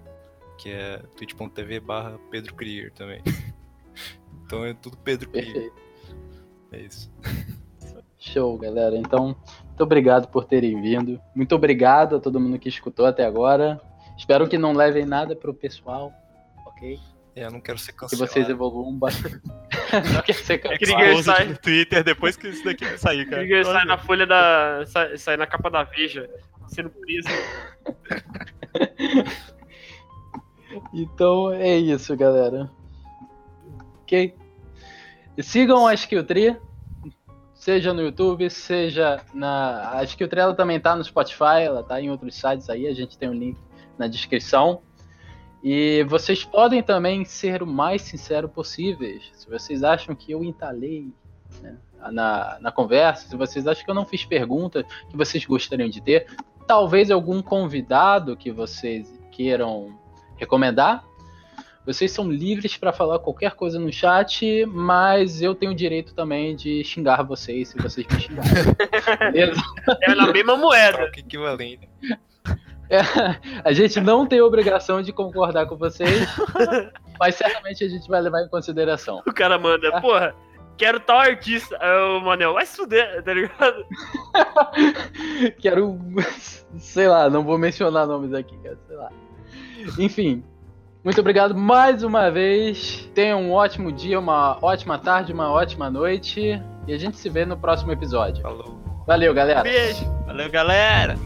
Que é twitch.tv barra Pedro Krieger também. [LAUGHS] então é tudo Pedro Krieger. É isso. Show, galera. Então, muito obrigado por terem vindo. Muito obrigado a todo mundo que escutou até agora. Espero que não levem nada pro pessoal, ok? É, eu não quero ser [LAUGHS] Que cancelado. vocês evoluam bastante. não quer ser Krieger cancelado. Exposed sai- no Twitter depois que isso daqui sair, cara. Krieger sai na folha da. Sai, sai na capa da Veja, sendo preso. [LAUGHS] Então é isso, galera. Ok? Sigam a Skilltree, seja no YouTube, seja na. A Skilltree ela também tá no Spotify, ela tá em outros sites aí, a gente tem o link na descrição. E vocês podem também ser o mais sincero possíveis. Se vocês acham que eu entalei né, na, na conversa, se vocês acham que eu não fiz perguntas que vocês gostariam de ter, talvez algum convidado que vocês queiram recomendar. Vocês são livres para falar qualquer coisa no chat, mas eu tenho o direito também de xingar vocês se vocês me xingarem. [LAUGHS] Beleza? É na mesma moeda. Troca equivalente. É, [LAUGHS] a gente não tem obrigação de concordar com vocês, [LAUGHS] mas certamente a gente vai levar em consideração. O cara manda, porra, quero tal artista. Aí o Manel, vai se fuder, tá ligado? [LAUGHS] Quero, sei lá, não vou mencionar nomes aqui, cara, sei lá. Enfim, muito obrigado mais uma vez. Tenham um ótimo dia, uma ótima tarde, uma ótima noite E a gente se vê no próximo episódio. Falou. Valeu, galera. Beijo. Valeu, galera!